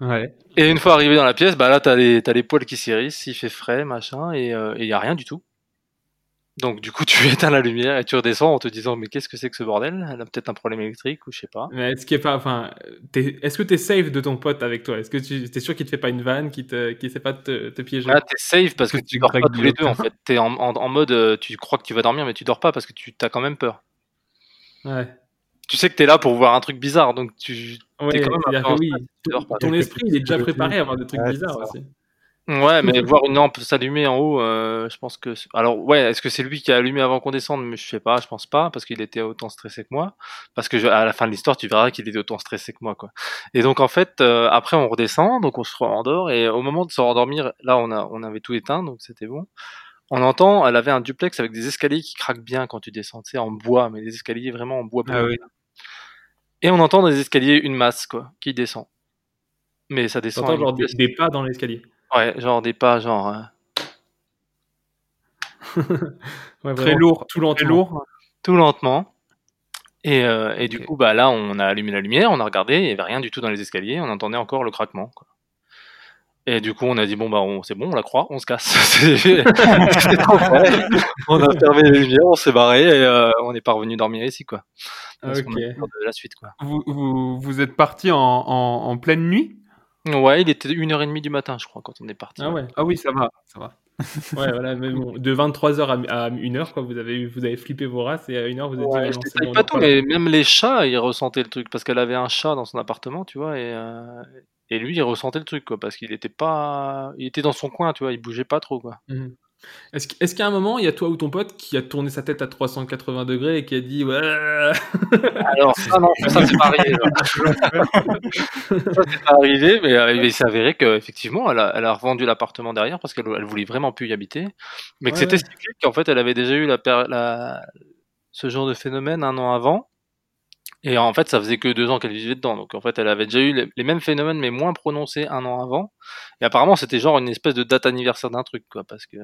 Ouais.
Et une fois arrivé dans la pièce, bah là t'as les, les poils qui s'hérissent, il fait frais, machin, et il y a rien du tout. Donc du coup tu éteins la lumière et tu redescends en te disant mais qu'est-ce que c'est que ce bordel? Elle a peut-être un problème électrique ou je sais pas.
Mais est-ce qu'il pas, enfin, t'es- est-ce que t'es safe de ton pote avec toi? Est-ce que tu es sûr qu'il te fait pas une vanne, qu'il te, essaie pas te, te piéger?
Là t'es safe parce que
Que
tu dors pas tous les deux en fait. T'es en, en, en mode euh, tu crois que tu vas dormir mais tu dors pas parce que tu t'as quand même peur.
Ouais.
Tu sais que t'es là pour voir un truc bizarre donc tu
Ouais,
t'es quand même
oui,
pas.
ton esprit il est déjà préparé à avoir des trucs
Ouais,
bizarres aussi.
Ouais, mais voir une lampe s'allumer en haut, euh, je pense que. Alors, ouais, est-ce que c'est lui qui a allumé avant qu'on descende? Mais je sais pas, je pense pas, parce qu'il était autant stressé que moi. Parce que je- à la fin de l'histoire, tu verras qu'il était autant stressé que moi, quoi. Et donc, en fait, euh, après, on redescend, donc on se rendort, et au moment de se rendormir, là, on a, on avait tout éteint, donc c'était bon. On entend, elle avait un duplex avec des escaliers qui craquent bien quand tu descends, tu sais, en bois, mais des escaliers vraiment en bois.
Ah oui.
Et on entend dans les escaliers une masse, quoi, qui descend. Mais ça descend. à
T'entends
une
genre des pas dans l'escalier.
Ouais, genre des pas, genre. euh,
Ouais,
Très
vraiment,
lourd,
Tout lentement.
très lourd.
tout lentement. Et, euh, et du coup, bah là, on a allumé la lumière, on a regardé, il y avait rien du tout dans les escaliers, on entendait encore le craquement. Quoi. Et du coup, on a dit bon bah on- c'est bon, on la croit, on se casse. C'est- c'est trop on a fermé les lumières, on s'est barré et euh, on n'est pas revenu dormir ici quoi. Parce qu'on
Ok.
a peur de la suite quoi.
Vous, vous, vous êtes parti en, en, en pleine nuit?
Ouais, il était 1h30 du matin, je crois, quand on est parti.
Ah ouais.
Ah oui, ça va, ça va.
Ouais, voilà, mais bon, de 23h à, 1h, quoi, vous avez, vous avez flippé vos races et à 1h, vous avez dit,
Ouais, je détaille
bon,
pas tout, mais même les chats, ils ressentaient le truc parce qu'elle avait un chat dans son appartement, tu vois, et, euh, et lui, il ressentait le truc, quoi, parce qu'il était pas, il était dans son coin, tu vois, il bougeait pas trop, quoi.
Mhm. Est-ce qu'- est-ce qu'à un moment, il y a toi ou ton pote qui a tourné sa tête à 380 degrés et qui a dit ouais.
Alors ça non, ça c'est pas arrivé. ça c'est pas arrivé, mais euh, il s'est avéré qu'effectivement, elle a, elle a revendu l'appartement derrière parce qu'elle elle voulait vraiment plus y habiter, mais que
Ouais,
c'était
ouais.
cyclique. En fait, elle avait déjà eu la, la- ce genre de phénomène un an avant. Et en fait, ça faisait que deux ans qu'elle vivait dedans. Donc en fait, elle avait déjà eu les, mêmes phénomènes, mais moins prononcés un an avant. Et apparemment, c'était genre une espèce de date anniversaire d'un truc, quoi. Parce que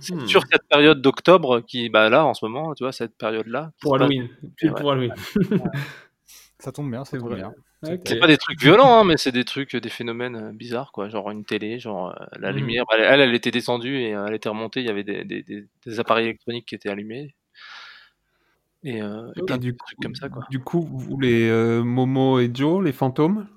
c'est
Mhm.
sur cette période d'octobre qui, bah là, en ce moment, tu vois, cette période-là.
Pour Halloween.
Ouais.
pour Halloween.
Ça tombe bien, ça tombe
vrai.
bien.
Ok.
C'est pas des trucs violents, hein, mais c'est des trucs, des phénomènes euh, bizarres, quoi. Genre une télé, genre euh, la
Mhm.
lumière. Elle, elle, elle était descendue et euh, elle était remontée. Il y avait des, des, des, des appareils électroniques qui étaient allumés. Et, euh, et plein
Et
de
du,
trucs comme ça, quoi.
du coup, vous, les euh, Momo et Joe, les fantômes?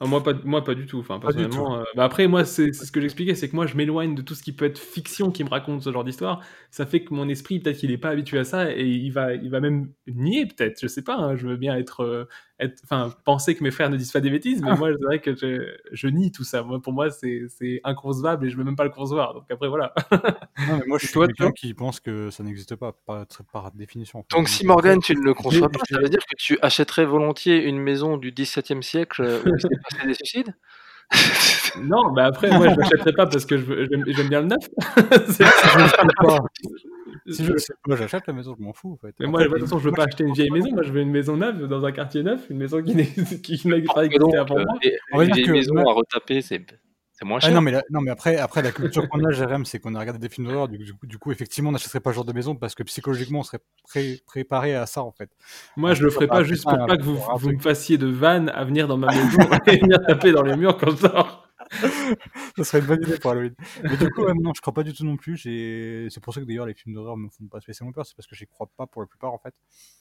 Ah, moi, pas, moi, pas du tout. Enfin,
Pas du
personnellement, euh, bah, après, moi, c'est c'est ce que j'expliquais, c'est que moi, je m'éloigne de tout ce qui peut être fiction qui me raconte ce genre d'histoire. Ça fait que mon esprit, peut-être qu'il n'est pas habitué à ça et il va, il va même nier, peut-être. Je sais pas. hein, je veux bien être, euh, être, enfin, penser que mes frères ne disent pas des bêtises, mais moi, c'est vrai que je, je nie tout ça. Moi, pour moi, c'est c'est inconcevable et je veux même pas le concevoir. Donc après, voilà.
Non, mais moi, je suis
toi,
quelqu'un qui pense que ça n'existe pas, par, par définition.
Donc si Morgan, tu ne le conçois pas, ça veut dire que tu achèterais volontiers une maison du XVIIe siècle euh, où il s'est passé des suicides?
Non, mais après, moi, je l'achèterai pas parce que j'aime bien le neuf.
Si je le sais pas, si je le sais pas, j'achète la maison, je m'en fous, en fait.
Mais moi, de toute façon, je veux pas acheter une vieille maison. Moi, je veux une maison neuve dans un quartier neuf, une maison qui n'existe qui n'existe pas existé avant moi.
les-
On va
les
dire
vieilles
que
maisons
moi-
à retaper, c'est c'est moins
Ah
cher.
non, mais, la- non, mais après, après la culture qu'on a, Jérém, c'est qu'on a regardé des films d'horreur. Du, du coup, du coup, effectivement, on n'achèterait pas ce genre de maison parce que psychologiquement, on serait pré- préparé à ça, en fait.
Moi, je le ferai pas juste pour pas que vous, vous me fassiez de vannes à venir dans ma maison et venir taper dans les murs quand je sors.
Ça serait une bonne idée pour Halloween. Mais du coup, non, je crois pas du tout non plus. C'est pour ça que d'ailleurs, les films d'horreur me font pas spécialement peur. C'est parce que j'y crois pas pour la plupart, en fait.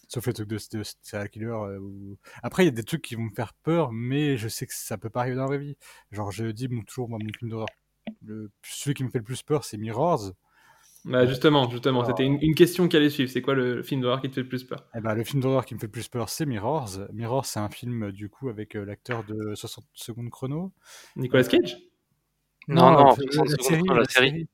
Sauf les trucs de, serial killer. euh, Après, il y a des trucs qui vont me faire peur, mais je sais que ça peut pas arriver dans la vraie vie. Genre, je dis toujours, moi, mon film d'horreur. Le... Celui qui me fait le plus peur, c'est Mirrors.
Bah, justement, justement, c'était une, une question qui allait suivre. C'est quoi le film d'horreur qui te fait le plus peur?
Eh ben, le film d'horreur qui me fait le plus peur, c'est Mirrors. Mirrors, c'est un film, du coup, avec euh, l'acteur de 60 secondes chrono.
Nicolas Cage?
Non, non,
euh,
60 secondes chrono, la série.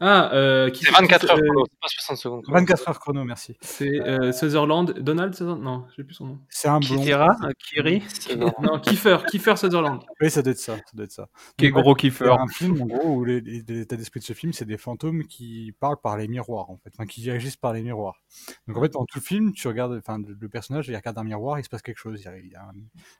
Ah, euh, qui
C'est 24 heures
euh,
chrono, c'est pas 60 secondes chrono.
24 heures chrono, merci.
C'est euh, Sutherland, Donald Sutherland Non, je sais plus son nom.
C'est un blond.
Kira euh, Kiri
Non, Kiefer, Kiefer Sutherland.
Oui, ça doit être ça. ça, doit être ça.
Qui est
Donc,
gros
ouais,
kiffer.
C'est un film, en gros, où l'état d'esprit de ce film, c'est des fantômes qui parlent par les miroirs, en fait. Enfin, qui agissent par les miroirs. Donc, en fait, dans tout le film, tu regardes, enfin, le le personnage, il regarde un miroir, il se passe quelque chose. Il y a- il y a un-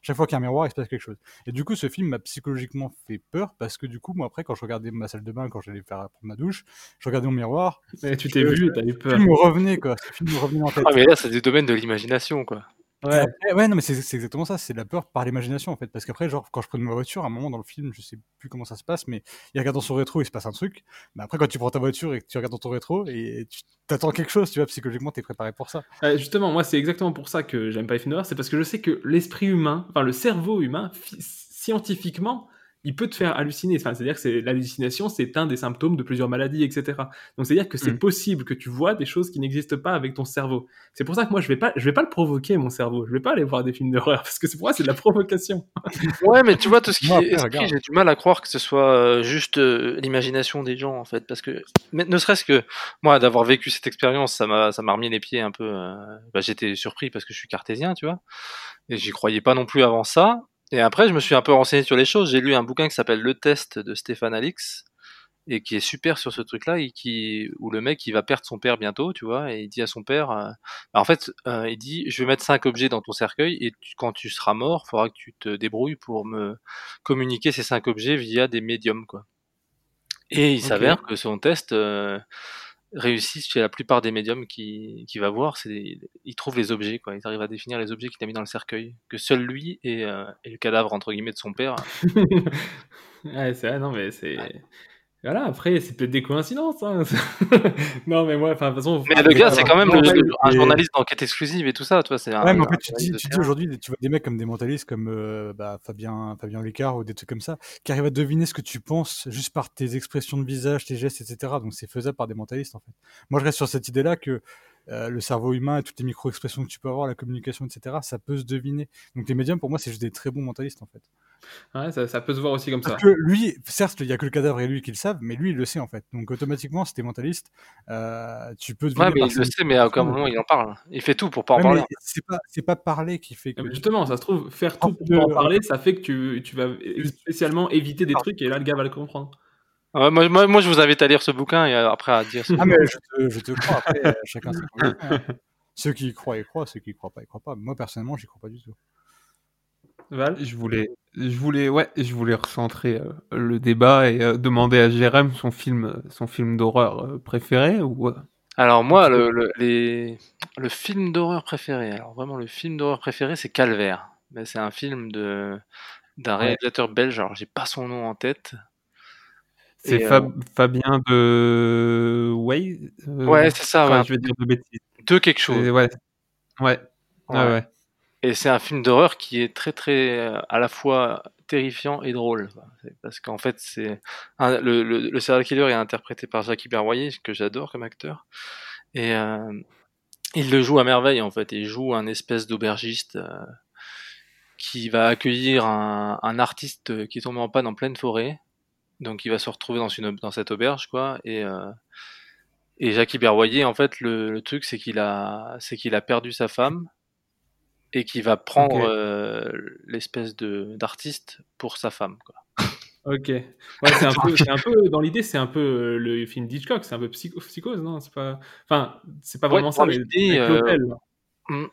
Chaque fois qu'il y a un miroir, il se passe quelque chose. Et du coup, ce film m'a psychologiquement fait peur parce que, du coup, moi, après, quand je regardais ma salle de bain, quand j'allais faire prendre ma douche, je regardais mon miroir.
Et tu t'es vu t'as eu
Le
peur.
film me revenait, quoi. Ce film me revenait en tête.
Ah, mais là, c'est des domaines de l'imagination, quoi.
Ouais. Après, ouais, non, mais c'est exactement ça, c'est la peur par l'imagination en fait. Parce qu'après, genre, quand je prenais ma voiture, à un moment dans le film, je sais plus comment ça se passe, mais il regarde dans son rétro, il se passe un truc. Mais après, quand tu prends ta voiture et que tu regardes dans ton rétro et tu t'attends quelque chose, tu vois, psychologiquement, t'es préparé pour ça.
Euh, justement, moi, c'est exactement pour ça que j'aime pas les films d'horreur. C'est parce que je sais que l'esprit humain, enfin le cerveau humain, fi- scientifiquement, il peut te faire halluciner. Enfin, c'est-à-dire que c'est l'hallucination, c'est un des symptômes de plusieurs maladies, etc. Donc c'est-à-dire que c'est
Mm.
possible que tu vois des choses qui n'existent pas avec ton cerveau. C'est pour ça que moi je vais pas, je vais pas le provoquer mon cerveau. Je vais pas aller voir des films d'horreur parce que c'est pour moi c'est de la provocation.
Ouais, mais tu vois, tout ce qui est j'ai du mal à croire que ce soit euh, juste euh, l'imagination des gens, en fait. Parce que, mais ne serait-ce que, moi, d'avoir vécu cette expérience, ça m'a, ça m'a remis les pieds un peu. euh, bah, j'étais surpris parce que je suis cartésien, tu vois. Et j'y croyais pas non plus avant ça. Et après, je me suis un peu renseigné sur les choses. J'ai lu un bouquin qui s'appelle Le Test de Stéphane Alix. Et qui est super sur ce truc-là, et qui, où le mec, il va perdre son père bientôt, tu vois, et il dit à son père, euh, bah, en fait, euh, il dit, je vais mettre cinq objets dans ton cercueil, et tu- quand tu seras mort, il faudra que tu te débrouilles pour me communiquer ces cinq objets via des médiums, quoi. Et il s'avère que son test euh, réussit chez la plupart des médiums qui, qui va voir, c'est ils trouvent les objets, quoi. Ils arrivent à définir les objets qu'il a mis dans le cercueil, que seul lui et, euh, et le cadavre entre guillemets de son père.
ouais, c'est vrai, non mais c'est voilà. Après, c'est peut-être des coïncidences. hein. non, mais moi, enfin, de toute façon.
Mais le gars, c'est quand même
non,
le-
ouais,
un
et-
journaliste d'enquête exclusive et tout ça, tu vois. C'est un,
Ouais, mais en fait, tu dis, tu aujourd'hui, tu vois des mecs comme des mentalistes comme euh, bah, Fabien, Fabien Lécart ou des trucs comme ça, qui arrivent à deviner ce que tu penses juste par tes expressions de visage, tes gestes, etc. Donc c'est faisable par des mentalistes en fait. Moi, je reste sur cette idée-là que euh, le cerveau humain et toutes les micro-expressions que tu peux avoir, la communication, etc., ça peut se deviner. Donc les médiums, pour moi, c'est juste des très bons mentalistes en fait.
Ouais, ça, ça peut se voir aussi comme ça.
Parce que lui, certes, il y a que le cadavre et lui qui le savent, mais lui, il le sait en fait. Donc automatiquement, si t'es mentaliste, euh, tu peux deviner
Ouais, mais il le sait, mais à aucun moment il en parle. Il fait tout pour pas en
Ouais,
parler.
c'est pas, c'est pas parler qui fait que.
Ah, mais Justement, ça se trouve, faire tout pour
de-
pas en parler, ça fait que tu, tu vas spécialement éviter des trucs et là, le gars va le comprendre.
Ouais, moi, moi, moi, je vous invite à lire ce bouquin et après à dire. ce
Ah
que-
mais je te, je te crois, après, chacun ses. Ceux qui y croient, y croient, ceux qui y croient pas, y croient pas. Moi, personnellement, j'y crois pas du tout.
Val?
Je voulais, je voulais, ouais, je voulais recentrer euh, le débat et euh, demander à Jérém son film, euh, son film d'horreur euh, préféré ou.
Alors moi, le, le, les... le film d'horreur préféré, alors vraiment le film d'horreur préféré, c'est Calvaire. Mais c'est un film de d'un
Ouais.
réalisateur belge. Alors j'ai pas son nom en tête.
C'est
euh,
Fab- Fabien de Way. euh,
Ouais, c'est ça,
enfin,
ouais.
Je vais dire de bêtises.
De quelque chose.
C'est- Ouais. Ouais. Ouais,
Ouais.
ouais.
Et c'est un film d'horreur qui est très très euh, à la fois terrifiant et drôle. Parce qu'en fait, c'est le, le, le serial killer est interprété par Jackie Berroyer, que j'adore comme acteur. Et euh, il le joue à merveille en fait. Il joue un espèce d'aubergiste euh, qui va accueillir un, un artiste qui est tombé en panne en pleine forêt. Donc il va se retrouver dans, une, dans cette auberge quoi. Et, euh, et Jackie Berroyer, en fait, le, le truc c'est qu'il a, c'est qu'il a perdu sa femme et qu'il va prendre euh, l'espèce de d'artiste pour sa femme. Quoi.
Ok. Ouais, c'est un peu, c'est un peu, dans l'idée, c'est un peu euh, le film d'Hitchcock, c'est un peu psycho- psychose, non? C'est pas, enfin, c'est pas
Ouais,
vraiment ça, mais
euh,
l'hôtel.
hmm.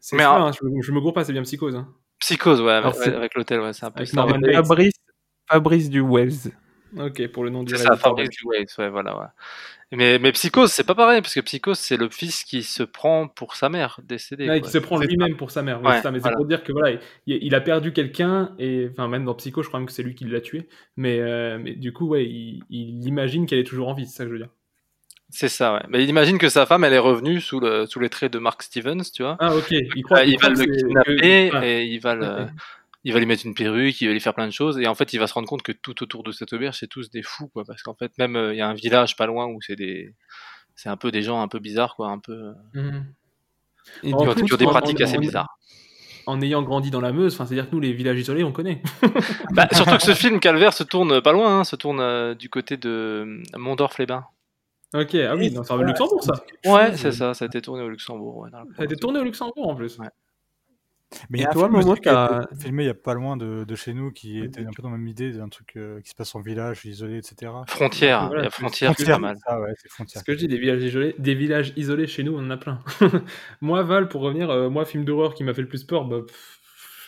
C'est
Mais
ça,
un-
hein, je, me- je me gourre pas, c'est bien psychose. Hein.
Psychose, ouais,
Alors,
avec, l'hôtel, ouais, c'est un peu
Avec
ça.
Norman
ouais.
Bates.
Fabrice, Fabrice du Wells.
Ok, pour le nom du
C'est ça,
réalisateur.
Fabrice Duway, ouais, voilà, ouais. Mais, mais Psychose, c'est pas pareil, parce que Psychose, c'est le fils qui se prend pour sa mère décédée.
Ouais,
quoi.
qui se prend lui-même pour sa mère. ouais, ça, mais c'est pour dire que voilà, il, il a perdu quelqu'un et enfin même dans Psycho, je crois même que c'est lui qui l'a tué. Mais, euh, mais du coup, ouais, il, il imagine qu'elle est toujours en vie, c'est ça que je veux dire.
C'est ça, ouais. Mais il imagine que sa femme, elle est revenue sous, le, sous les traits de Mark Stevens, tu vois.
Ah ok, il croit,
Euh, il va
croit
le kidnapper
que- ah,
et il va le,
ok.
Il va lui mettre une perruque, il va lui faire plein de choses et en fait il va se rendre compte que tout autour de cette auberge c'est tous des fous quoi parce qu'en fait même euh, il y a un village pas loin où c'est des c'est un peu des gens un peu bizarres quoi un peu euh,
Mhm.
Et
En plus,
des
en-
pratiques
en-
assez
en-
bizarres.
En ayant grandi dans la Meuse, enfin, c'est-à-dire que nous, les villages isolés, on connaît.
Bah, surtout que ce film Calvaire se tourne pas loin, hein, se tourne euh, du côté de Mondorf-les-Bains.
ok, ah oui, c'est au Luxembourg ça.
Ouais, c'est ça, ça a été tourné au Luxembourg. Ouais,
Ça a été tourné au Luxembourg en plus.
Mais il
Et
y a un
toi, Momo,
qui a
t'as-
été filmé il y a pas loin de, de chez nous qui était un peu dans la même idée d'un truc euh, qui se passe en village, isolé, etc.
Frontière,
Voilà,
il y a
c'est-
Frontière, c'est
Frontière,
pas mal.
c'est ça, ouais, c'est Frontière.
Ce que je dis, des villages isolés, des villages isolés chez nous, on en a plein. moi, Val, pour revenir, euh, moi, film d'horreur qui m'a fait le plus peur, bah, pff,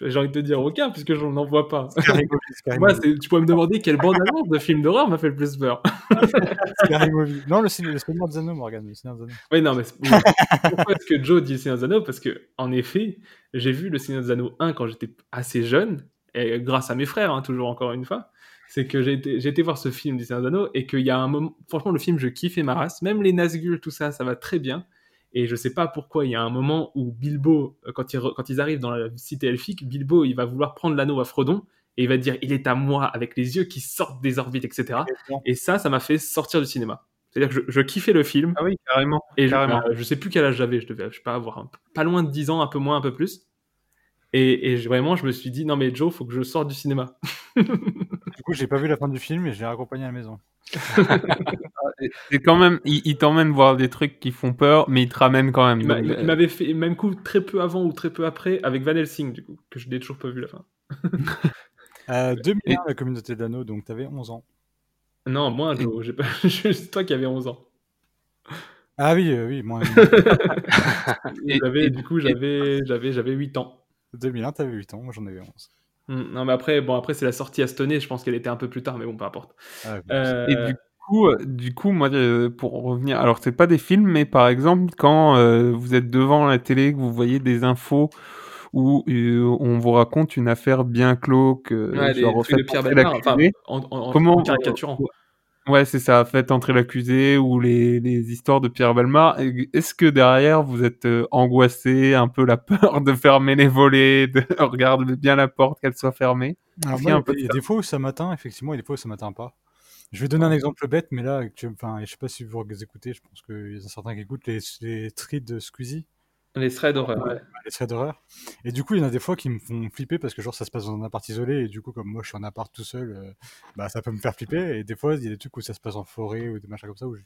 j'ai envie de te dire aucun, puisque je n'en vois pas.
Scary Movie, Scary
moi, tu pourrais me demander quelle bande annonce de film d'horreur m'a fait le plus peur.
Scary Movie. Non, le, Seigneur- le Seigneur des Anneaux, Morgane, le Seigneur des.
Oui, non, mais pourquoi est-ce que Joe dit le Seigneur des Anneaux? Parce que, en effet, j'ai vu le Seigneur des Anneaux 1 quand j'étais assez jeune, et grâce à mes frères, hein, toujours encore une fois. C'est que j'ai été, voir ce film du Seigneur des Anneaux et qu'il y a un moment, franchement, le film, je kiffais ma race. Même les Nazgûl, tout ça, ça va très bien. Et je sais pas pourquoi, il y a un moment où Bilbo, euh, quand, il re- quand ils arrivent dans la cité elfique, Bilbo, il va vouloir prendre l'anneau à Frodon et il va dire il est à moi avec les yeux qui sortent des orbites, etc. Et ça, ça m'a fait sortir du cinéma. C'est-à-dire que je, je kiffais le film.
Ah oui, carrément.
Et je,
carrément.
euh, je sais plus quel âge j'avais, je devais je sais pas avoir un- pas loin de 10 ans, un peu moins, un peu plus. Et, et je- vraiment, je me suis dit non mais Joe, faut que je sorte du cinéma.
Du coup, j'ai pas vu la fin du film et je l'ai raccompagné à la maison.
C'est quand même, il, il t'emmène voir des trucs qui font peur, mais il te ramène quand même.
Il m'a-
Donc,
il
euh,
m'avait fait même coup très peu avant ou très peu après avec Van Helsing du coup, que je n'ai toujours pas vu la fin.
Euh, 2001, la communauté de l'anneau, donc t'avais 11 ans.
Non, moi Joe, j'ai pas... c'est toi qui avais 11 ans.
Ah oui, euh, oui, moi.
Et-
J'avais
et-
du coup j'avais j'avais j'avais 8 ans.
2001, t'avais 8 ans, moi j'en avais 11.
Hmm, Non mais après bon après c'est la sortie à Stoney, je pense qu'elle était un peu plus tard mais bon peu importe.
Ah.
Euh,
Et du coup, euh, du coup, moi, euh, pour revenir, alors c'est pas des films, mais par exemple, quand euh, vous êtes devant la télé, que vous voyez des infos où euh, on vous raconte une affaire bien euh,
Ouais,
genre
trucs de
faites
Pierre enfin, en, en, en-
Comment
en caricaturant.
Ouais, c'est ça, faites entrer l'accusé ou les, les histoires de Pierre Belmar. Est-ce que derrière vous êtes euh, angoissé, un peu la peur de fermer les volets, de regarder bien la porte qu'elle soit fermée?
Alors
y a
moi, il y a des fois où ça m'atteint, effectivement, et des fois où ça m'atteint pas. Je vais donner un exemple bête, mais là, enfin, je sais pas si vous écoutez, je pense qu'il y a certains qui écoutent les, les de Squeezie,
Les threads d'horreur. ouais.
les threads d'horreur. Et du coup, il y en a des fois qui me font flipper parce que genre ça se passe dans un appart isolé et du coup, comme moi je suis en appart tout seul, euh, bah ça peut me faire flipper. Et des fois, il y a des trucs où ça se passe en forêt ou des machins comme ça où je,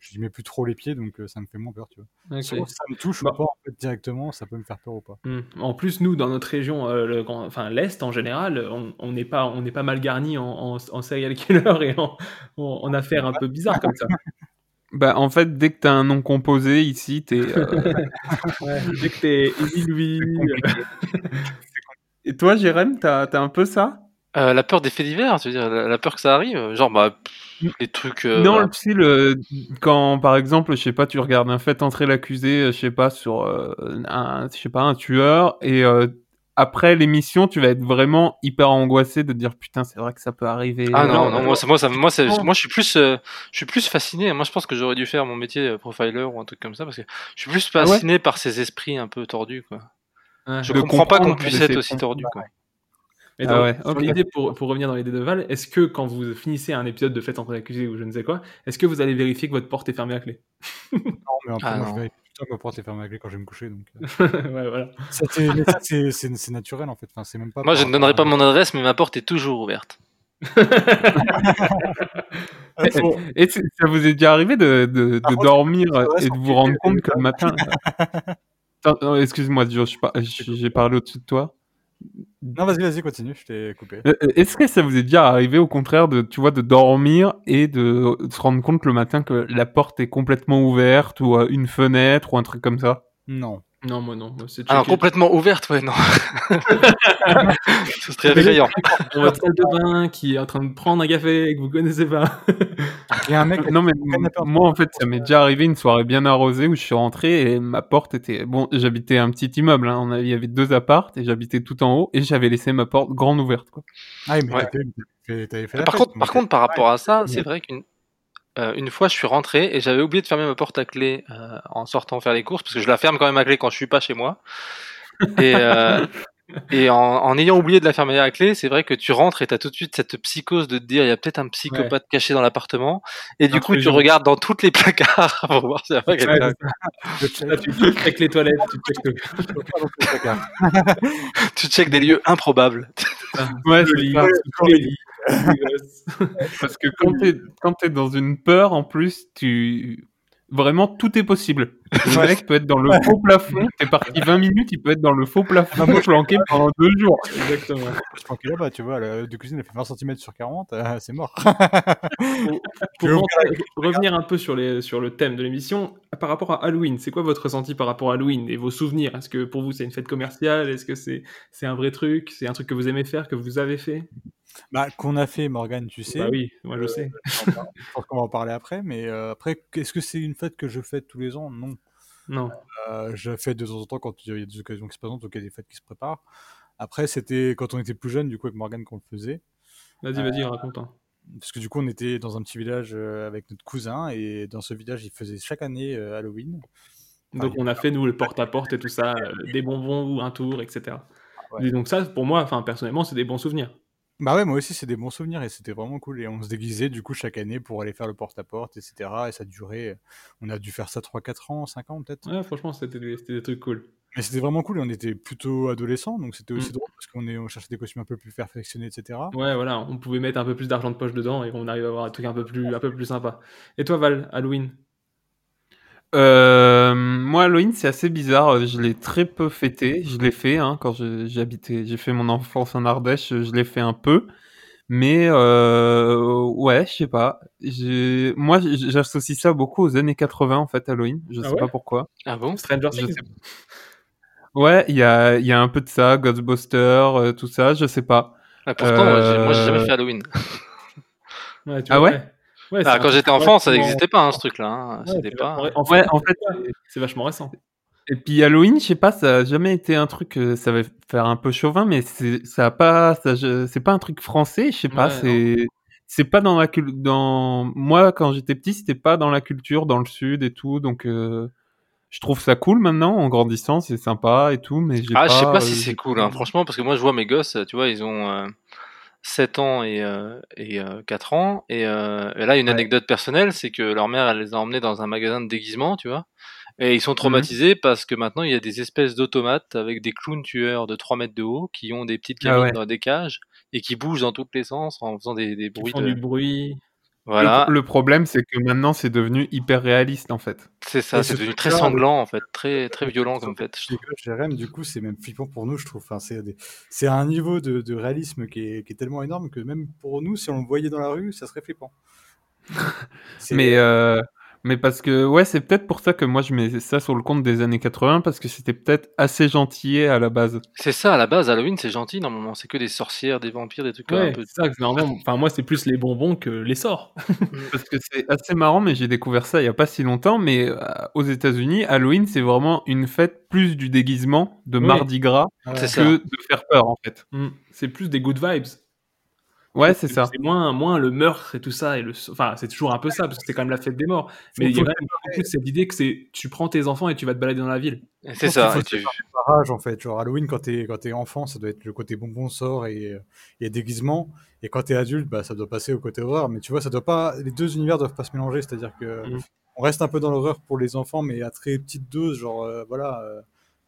je mets plus trop les pieds, donc euh, ça me fait moins peur, tu vois. Ça me touche
Bah.
ou pas en fait, directement, ça peut me faire peur ou pas.
Hmm. En plus, nous, dans notre région, euh, le grand- enfin l'Est en général, on on n'est pas, on n'est pas mal garni en, en, en serial killer et en, en, en affaires un peu bizarres comme ça.
Bah, en fait, dès que t'as un nom composé ici, t'es. euh,
Ouais, dès que t'es Easy Louis,
Et toi, Jérém, t'as as un peu ça?
Euh, la peur des faits divers, tu veux dire, la, la peur que ça arrive, genre bah pff, les trucs. euh,
Non,
voilà.
le style, euh, quand par exemple, je sais pas, tu regardes un fait entrer l'accusé, euh, je sais pas, sur euh, un, je sais pas, un tueur, et euh, après l'émission, tu vas être vraiment hyper angoissé de te dire putain, c'est vrai que ça peut arriver.
Ah non, non, moi, ça, moi, ça, moi, je suis plus, euh, je suis plus fasciné. Moi, je pense que j'aurais dû faire mon métier euh, profiler ou un truc comme ça parce que je suis plus
Ah ouais
fasciné par ces esprits un peu tordus, quoi.
Ouais.
Je comprends pas qu'on puisse être aussi tordu, quoi.
Mais
Ah ouais,
l'idée, pour, pour revenir dans l'idée de Val, est-ce que quand vous finissez un épisode de Fête entre l'accusé ou je ne sais quoi, est-ce que vous allez vérifier que votre porte est fermée à clé?
Non, mais après,
Ah
moi
non.
je vérifie tout le temps que ma porte est fermée à clé quand je vais me coucher, donc. euh,
Ouais, voilà.
c'est- naturel en fait. Enfin, c'est même pas.
Moi, je ne donnerai pas mon adresse, mais ma porte est toujours ouverte.
Et, ça vous est déjà arrivé de, dormir et de vous rendre compte que le matin? Excuse-moi, Joe, je par- j'ai parlé au-dessus de toi.
Non, vas-y, vas-y, continue, je t'ai coupé.
Euh, euh, Est-ce que ça vous est déjà arrivé au contraire de, tu vois, de dormir et de se rendre compte le matin que la porte est complètement ouverte ou euh, une fenêtre ou un truc comme ça?
Non.
Non, moi non. Moi, c'est
Ah, complètement ouverte, ouais, non. Ce serait effrayant.
Dans votre salle de bain qui est en train de prendre un café et que vous connaissez pas.
Il y a un mec.
Non mais moi en fait ça m'est déjà arrivé une soirée bien arrosée où je suis rentré et ma porte était bon j'habitais un petit immeuble hein, on avait- il y avait deux appartes et j'habitais tout en haut et j'avais laissé ma porte grande ouverte quoi.
Ah, mais
Ouais.
t'avais fait- la
Par
fête,
contre, par contre, par rapport à ça, c'est vrai qu'une euh, une fois, je suis rentré et j'avais oublié de fermer ma porte à clé euh, en sortant faire les courses parce que je la ferme quand même à clé quand je suis pas chez moi. Et, euh, et en, en ayant oublié de la fermer à clé, c'est vrai que tu rentres et t'as tout de suite cette psychose de te dire il y a peut-être un psychopathe caché dans l'appartement. Et du coup, tu regardes dans toutes les placards pour voir s'il n'y a pas quelqu'un.
tu checkes les toilettes, tu checkes
tu des lieux improbables.
Ouais,
tous les lits.
parce que quand t'es quand t'es dans une peur en plus tu vraiment tout est possible. Le mec peut être dans le faux plafond, t'es parti 20 minutes, il peut être dans le faux plafond. Planqué pendant deux jours.
Exactement.
Que là-bas, tu vois, la de cuisine, elle fait 20 cm sur 40, euh, c'est mort.
Pour, pour
Je-
rentrer- revenir un peu sur, les, sur le thème de l'émission, par rapport à Halloween, c'est quoi votre ressenti par rapport à Halloween et vos souvenirs? Est-ce que pour vous c'est une fête commerciale? Est-ce que c'est c'est un vrai truc? C'est un truc que vous aimez faire, que vous avez fait?
Bah, qu'on a fait, Morgane, tu sais.
Bah oui, moi je sais.
Je pense qu'on va en parler après, mais euh, après, est-ce que c'est une fête que je fête tous les ans? Non.
Non.
Euh, je fais de temps en temps quand il y a des occasions qui se présentent ou qu'il y a des fêtes qui se préparent. Après, c'était quand on était plus jeune, du coup, avec Morgane, qu'on le faisait.
Vas-y, vas-y, raconte. hein.
Parce que du coup, on était dans un petit village euh, avec notre cousin, et dans ce village, il faisait chaque année euh, Halloween.
Donc on a fait nous le porte-à-porte et tout ça, euh, des bonbons ou un tour, etc.
Ouais.
Et donc ça, pour moi, enfin personnellement, c'est des bons souvenirs.
Bah ouais, moi aussi, c'est des bons souvenirs et c'était vraiment cool. Et on se déguisait du coup chaque année pour aller faire le porte-à-porte, etc. Et ça durait, on a dû faire ça 3-4 ans, 5 ans peut-être.
Ouais, franchement, c'était des, des trucs cool.
Mais c'était vraiment cool et on était plutôt adolescents, donc c'était aussi
Mm.
drôle parce qu'on on cherchait des costumes un peu plus perfectionnés, etc.
Ouais, voilà, on pouvait mettre un peu plus d'argent de poche dedans et on arrive à avoir un truc un peu plus, un peu plus sympa. Et toi, Val, Halloween?
Euh, moi, Halloween, c'est assez bizarre. Je l'ai très peu fêté. Je l'ai fait hein, quand j'ai habité, j'ai fait mon enfance en Ardèche. Je l'ai fait un peu, mais euh, ouais, je sais pas. Moi, j'associe ça beaucoup aux années 80 en fait, Halloween. Je
Ah
sais
ouais?
pas pourquoi.
Ah bon?
Stranger
Je
Things
sais- Ouais, il y a, il y a un peu de ça, Ghostbusters, euh, tout ça. Je sais pas.
Ah, pourtant, moi, j'ai- moi, j'ai jamais
Euh,
fait Halloween.
Ouais, tu
Ah
vois,
ouais?
Ouais,
Ah,
un
quand j'étais enfant, ça n'existait pas, hein, ce truc-là. hein.
Ouais,
C'était
c'est
pas.
vachement en
Ouais,
fait,
en fait,
c'est- vachement récent.
Et puis Halloween, je sais pas, ça a jamais été un truc, euh, ça va faire un peu chauvin, mais c'est, ça a pas, c'est pas un truc français, je sais pas,
Ouais,
c'est, c'est pas dans la cul- dans, moi quand j'étais petit, c'était pas dans la culture, dans le sud et tout, donc euh, je trouve ça cool maintenant, en grandissant, c'est sympa et tout, mais j'ai
Ah,
pas.
je sais pas
euh,
si
j'ai
c'est cool, hein, franchement, parce que moi, je vois mes gosses, tu vois, ils ont euh, 7 ans et, euh, et euh, 4 ans. Et, euh, et là, une
Ouais.
anecdote personnelle, c'est que leur mère, elle les a emmenés dans un magasin de déguisement, tu vois. Et
Mmh
ils sont traumatisés parce que maintenant, il y a des espèces d'automates avec des clowns tueurs de 3 mètres de haut qui ont des petites
Ah
cabines
ouais.
dans des cages et qui bougent dans tous les sens en faisant des, des
Qui
bruits
font
de...
du bruit.
Voilà,
Le, le problème, c'est que maintenant, c'est devenu hyper réaliste en fait.
c'est ça, c'est
ce
devenu très sanglant en fait, très, très violent comme fait.
Jérém, du coup, c'est même flippant pour nous, je trouve. Enfin, c'est des- c'est un niveau de, de réalisme qui est, qui est tellement énorme que même pour nous, si on le voyait dans la rue, ça serait flippant.
Mais, euh, mais parce que, ouais, c'est peut-être pour ça que moi je mets ça sur le compte des années 80, parce que c'était peut-être assez gentillet à la base.
C'est ça, à la base, Halloween, c'est gentil, normalement, c'est que des sorcières, des vampires, des trucs un
Ouais,
peu...
c'est ça que normalement. Enfin, moi, c'est plus les bonbons que les sorts.
Parce que c'est assez marrant, mais j'ai découvert ça il y a pas si longtemps. Mais euh, aux États-Unis, Halloween, c'est vraiment une fête plus du déguisement, de
Oui.
Mardi Gras,
ça.
que de faire peur en fait.
Mm. C'est plus des good vibes.
Ouais, c'est ça.
C'est moins, moins le meurtre et tout ça. Et le... Enfin, c'est toujours un peu ça, parce que c'est quand même la fête des morts. Mais il y a même beaucoup de cette idée que c'est tu prends tes enfants et tu vas te balader dans la ville.
C'est ça,
faut
tu...
se faire par âge, en fait. Genre, Halloween, quand t'es, quand t'es enfant, ça doit être le côté bonbon sort et, et déguisement. Et quand t'es adulte, bah, ça doit passer au côté horreur. Mais tu vois, ça doit pas, les deux univers doivent pas se mélanger. C'est-à-dire que
Mhm.
on reste un peu dans l'horreur pour les enfants, mais à très petite dose. Genre, euh, voilà, euh,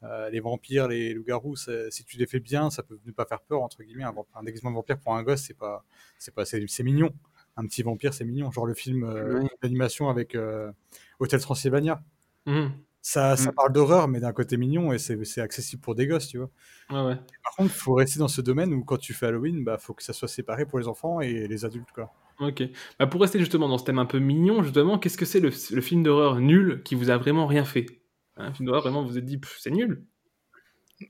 euh, les vampires, les loups-garous, si tu les fais bien, ça peut ne pas faire peur, entre guillemets. Un, déguisement de vampire pour un gosse, c'est pas, c'est pas, c'est, mignon. Un petit vampire, c'est mignon. Genre le film euh, d'animation avec euh, Hôtel Transylvania.
Mhm.
Ça, ça
Mm.
parle d'horreur, mais d'un côté mignon, et c'est c'est accessible pour des gosses, tu vois.
Ouais, ouais.
Par contre, il faut rester dans ce domaine où quand tu fais Halloween, bah faut que ça soit séparé pour les enfants et les adultes, quoi.
Ok. Bah, pour rester justement dans ce thème un peu mignon, justement, qu'est-ce que c'est le, le film d'horreur nul qui vous a vraiment rien fait? Un film d'horreur, vraiment, vous vous êtes dit, c'est nul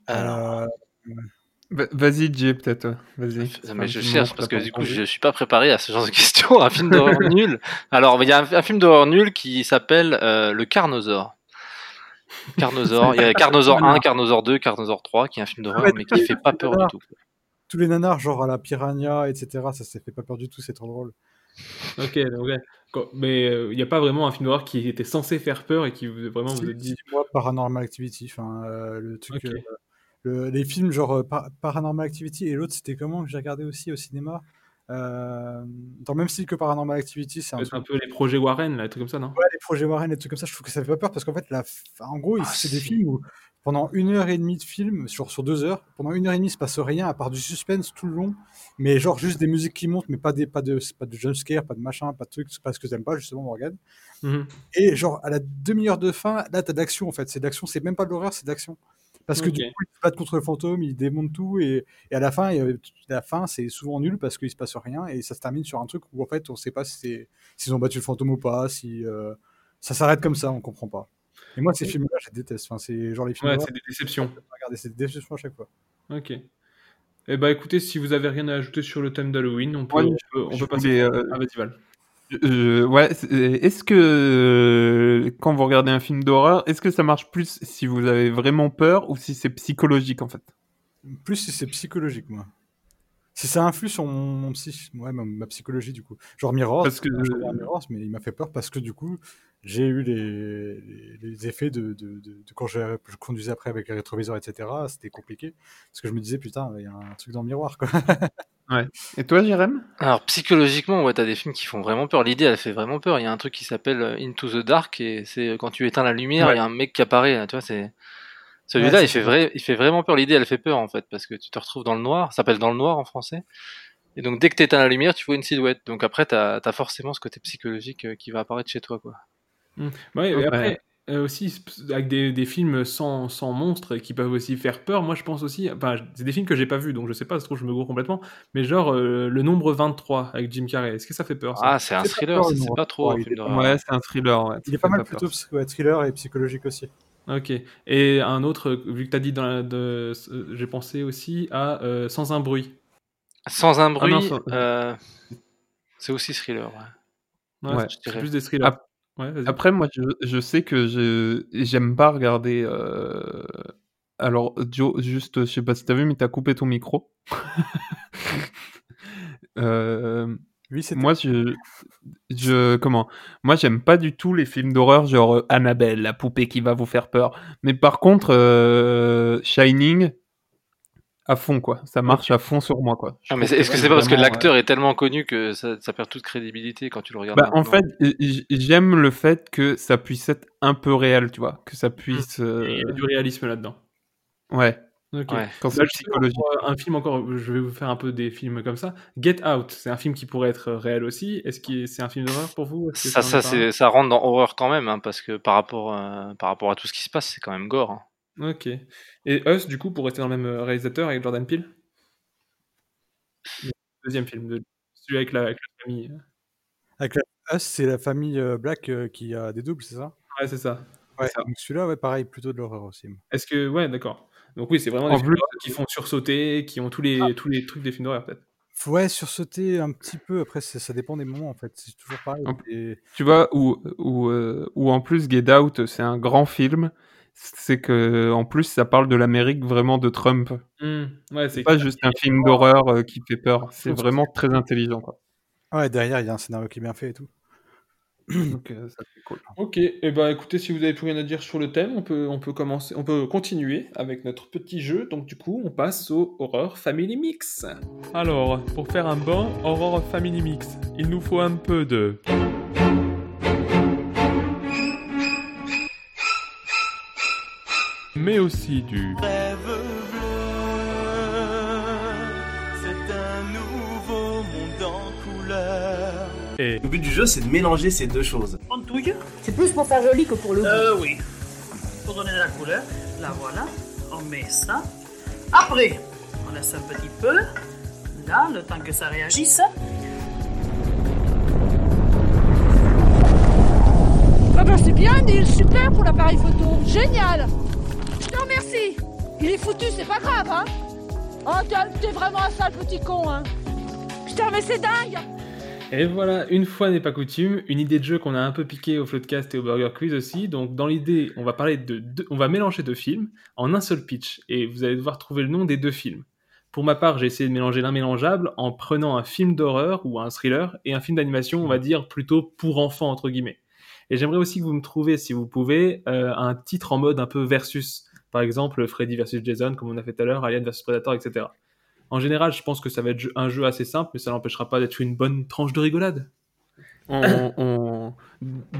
Alors,
Euh,
Va- Vas-y, Jay, peut-être. Vas-y.
Ça, mais je cherche parce que du coup
pensée.
je suis pas préparé à ce genre de questions. Un film d'horreur nul. Alors il y a un, un film d'horreur nul qui s'appelle euh, Le Carnosaure. Carnosaure. Il y a Carnosaure 1, Carnosaure 2, Carnosaure 3 qui est un film d'horreur mais qui fait pas peur du tout.
tous les nanars, genre à la piranha, etc., ça s'est fait pas peur du tout, c'est trop drôle.
Ok, donc ouais. Mais il n'y a pas vraiment un film d'horreur qui était censé faire peur et qui vous, vraiment vous a dit.
moi, Paranormal Activity, enfin, euh, le truc, euh, le- les films genre euh, Par- Paranormal Activity et l'autre, c'était comment que j'ai regardé aussi au cinéma Euh, Dans le même style que Paranormal Activity, c'est un
peu les projets Warren, là, des trucs comme ça, non?
Ouais, les projets Warren, les trucs comme ça, je trouve que ça fait pas peur parce qu'en fait, la... en gros,
Ah,
c'est des films où pendant une heure et demie de film, sur, sur deux heures, pendant une heure et demie, il se passe rien à part du suspense tout le long, mais genre juste des musiques qui montent, mais pas, des, pas de, pas de jumpscare, pas de machin, pas de trucs, c'est pas ce que t'aimes pas, justement, Morgan.
Mhm.
Et genre, à la demi-heure de fin, là, t'as de l'action en fait, c'est de l'action, c'est même pas de l'horreur, c'est de l'action. Parce que du
Ok.
coup, ils se battent contre le fantôme, ils démontent tout, et, et à la fin, la fin, c'est souvent nul parce qu'il se passe rien, et ça se termine sur un truc où en fait, on sait pas si s'ils ont battu le fantôme ou pas, si euh, ça s'arrête comme ça, on comprend pas. Et moi, ces films-là, je les déteste. Enfin, c'est genre les films
Ouais, c'est des déceptions.
regardez, c'est des déceptions à chaque fois.
Ok. Eh bah écoutez, si vous avez rien à ajouter sur le thème d'Halloween, on peut,
Ouais,
on peut, on
je
peut passer.
voulais, euh,
Ah, vas-y, Val.
Euh, ouais, c'est- est-ce que euh, quand vous regardez un film d'horreur, est-ce que ça marche plus si vous avez vraiment peur ou si c'est psychologique en fait?
Plus si c'est psychologique, moi. Si ça influe sur mon, mon psy, ouais, ma, ma psychologie, du coup. Genre Mirror,
Parce que-
je regarde Mirror, mais il m'a fait peur parce que du coup, j'ai eu les, les, les effets de, de, de, de quand je, je conduisais après avec les rétroviseurs, etc. C'était compliqué. Parce que je me disais, putain, il y a un truc dans le miroir, quoi.
Ouais. Et toi, Jérém?
Alors psychologiquement, ouais, t'as des films qui font vraiment peur. L'idée, elle fait vraiment peur. Il y a un truc qui s'appelle euh, Into the Dark et c'est euh, quand tu éteins la lumière, il
Ouais.
y a un mec qui apparaît. là, Tu vois, c'est celui-là,
Ouais,
il fait
vrai.
il fait vraiment peur. L'idée, elle fait peur en fait parce que tu te retrouves dans le noir. Ça s'appelle dans le noir en français. Et donc dès que t'éteins la lumière, tu vois une silhouette. Donc après, t'as as forcément ce côté psychologique euh, qui va apparaître chez toi, quoi.
Mm. Ouais, et après, euh, aussi, avec des, des films sans, sans monstres qui peuvent aussi faire peur, moi je pense aussi, enfin, c'est des films que j'ai pas vus, donc je sais pas, ça se trouve, je me gourre complètement, mais genre euh, le nombre 23 avec Jim Carrey, est-ce que ça fait peur ça?
Ah, c'est un thriller, c'est pas trop.
Ouais, c'est un thriller. Ouais,
Il est pas mal
pas
plutôt thriller et psychologique aussi.
Ok. Et un autre, vu que tu as dit, euh, j'ai pensé aussi à euh, Sans un bruit.
Sans un bruit,
Ah
euh, c'est aussi thriller. Ouais.
Ouais,
Ouais.
c'est-
je dirais.
c'est plus des thrillers.
Ap-
Ouais, vas-y.
Après, moi, je, je sais que je j'aime pas regarder. euh, Alors, Joe, juste, je sais pas si t'as vu, mais t'as coupé ton micro. Euh,
Oui, c'était.
Moi, je, je, comment Moi, j'aime pas du tout les films d'horreur, genre euh, Annabelle, la poupée qui va vous faire peur. Mais par contre, euh, Shining, à fond, quoi. Ça marche à fond sur moi, quoi.
Ah, mais est-ce que c'est pas parce que l'acteur est tellement connu que ça, ça perd toute crédibilité quand tu le regardes
Bah, en fait, j'aime le fait que ça puisse être un peu réel, tu vois. Que ça puisse. euh,
Il y a du réalisme là-dedans.
Ouais.
Ok.
Ouais.
Quand
Bah, euh, un film encore, je vais vous faire un peu des films comme ça. Get Out, c'est un film qui pourrait être réel aussi. Est-ce que c'est un film d'horreur pour vous?
Ça, ça, ça rentre dans horreur quand même, hein, parce que par rapport, euh, par rapport à tout ce qui se passe, c'est quand même gore. hein.
Ok. Et Us, du coup, pour rester dans le même euh, réalisateur avec Jordan Peele? Le Deuxième film, de... celui avec la, avec la famille.
Avec la... Us, c'est la famille euh, Black euh, qui a des doubles, c'est ça?
Ouais, c'est ça.
Ouais,
C'est ça.
donc celui-là, ouais, pareil, plutôt de l'horreur aussi.
Est-ce que. Ouais, d'accord. Donc, oui, c'est vraiment
En
des films d'horreur qui font sursauter, qui ont tous les, tous les trucs des films d'horreur, peut-être.
Ouais, sursauter un petit peu, après, ça dépend des moments, en fait. C'est toujours pareil.
En-. Tu vois, ou, ou, euh, ou en plus Get Out, c'est un grand film. C'est que en plus ça parle de l'Amérique vraiment de Trump.
Ouais, c'est
pas juste un film d'horreur euh, qui fait peur. C'est vraiment très intelligent. Quoi.
Ouais, derrière, il y a un scénario qui est bien fait et tout.
Donc euh, ça cool.
Ok, et ben écoutez, si vous avez plus rien à dire sur le thème, on peut, on peut commencer, on peut continuer avec notre petit jeu. Donc du coup, on passe au Horror Family Mix.
Alors, pour faire un bon Horror Family Mix, il nous faut un peu de... Mais aussi du...
C'est un nouveau monde en couleur.
Et...
Le but du jeu, c'est de mélanger ces deux choses.
En touille C'est plus pour faire joli que pour le goût.
Euh, oui.
Pour donner de la couleur, la voilà. On met ça. Après, on laisse un petit peu. Là, le temps que ça réagisse.
Ah bah c'est bien, Neil, super pour l'appareil photo. Génial Remercie. Il est foutu, c'est pas grave, hein Oh, t'es- vraiment un sale petit con, hein Putain, mais c'est dingue
Et voilà, une fois n'est pas coutume, une idée de jeu qu'on a un peu piqué au Floodcast et au Burger Quiz aussi. Donc dans l'idée, on va parler de, on va mélanger deux films en un seul pitch et vous allez devoir trouver le nom des deux films. Pour ma part, j'ai essayé de mélanger l'immélangeable en prenant un film d'horreur ou un thriller et un film d'animation, on va dire plutôt pour enfants entre guillemets. Et j'aimerais aussi que vous me trouviez, si vous pouvez, euh, un titre en mode un peu versus. Par exemple, Freddy versus Jason, comme on a fait tout à l'heure, Alien versus Predator, etc. En général, je pense que ça va être un jeu assez simple, mais ça n'empêchera pas d'être une bonne tranche de rigolade.
On- on-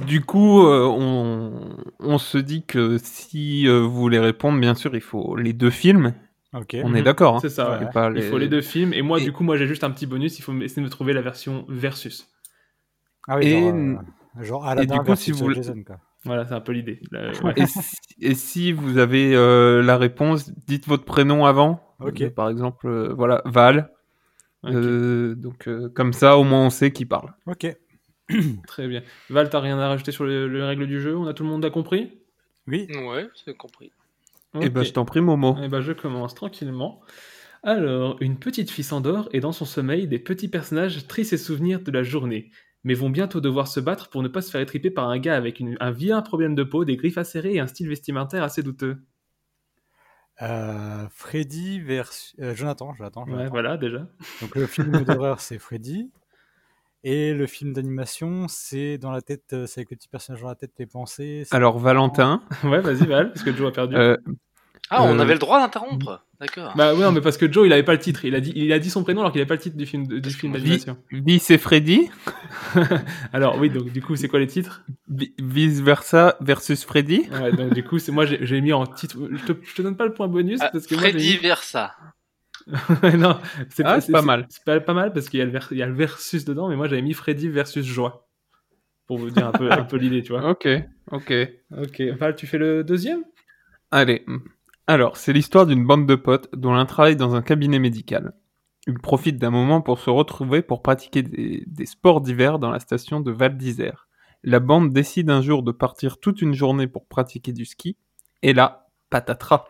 Du coup, euh, on... on se dit que si euh, vous voulez répondre, bien sûr, il faut les deux films. On est d'accord. hein.
C'est ça,
Et
ouais.
pas
Il faut les deux films. Et moi,
Et-
du coup, moi, j'ai juste un petit bonus. Il faut essayer de me trouver la version versus.
Ah oui,
Et-
genre, euh, genre
et
Aladdin
du coup,
versus
si vous voulez-
Jason, quoi.
Voilà, c'est un peu l'idée. Ouais.
Et, si, et si vous avez euh, la réponse, dites votre prénom avant. Euh, par exemple, euh, voilà, Val. Euh, donc euh, comme ça, au moins, on sait qui parle.
Ok.
Très bien. Val, t'as rien à rajouter sur les, les règles du jeu? On a tout le monde a compris?
Oui.
Ouais, c'est compris.
Et ben,
Ok.
je t'en prie, Momo.
Eh ben, je commence tranquillement. Alors, une petite fille s'endort et dans son sommeil, des petits personnages trient ses souvenirs de la journée, mais vont bientôt devoir se battre pour ne pas se faire étriper par un gars avec une- un vilain problème de peau, des griffes acérées et un style vestimentaire assez douteux.
Euh, Freddy versus... euh, Jonathan, Jonathan,
Ouais, voilà, déjà.
Donc le film d'horreur, c'est Freddy. Et le film d'animation, c'est dans la tête, euh, c'est avec le petit personnage dans la tête, les pensées.
Alors, Valentin.
Ouais, vas-y, Val, parce que Joe a perdu.
euh,
Ah, on
Euh,
avait le droit d'interrompre. D'accord.
Bah ouais, non, mais parce que Joe, il avait pas le titre. Il a dit, il a dit son prénom alors qu'il avait pas le titre du film, du film d'animation.
Vice et Freddy
alors oui, donc du coup, c'est quoi les titres?
Vi- Vice versa versus Freddy
Ouais, donc du coup, c'est moi, j'ai mis en titre. Je te, je te donne pas le point bonus
Ah,
parce que moi,
Freddy
mis-
Versa.
non, c'est
Ah, pas mal.
C'est pas, pas mal parce qu'il y, a le vers- il y a le versus dedans, mais moi j'avais mis Freddy versus Joie. Pour vous dire un peu, un peu l'idée, tu vois.
Ok, ok.
Ok, Val, tu fais le deuxième?
Allez. Alors, c'est l'histoire d'une bande de potes dont l'un travaille dans un cabinet médical. Ils profitent d'un moment pour se retrouver pour pratiquer des, sports d'hiver dans la station de Val d'Isère. La bande décide un jour de partir toute une journée pour pratiquer du ski, et là, patatras.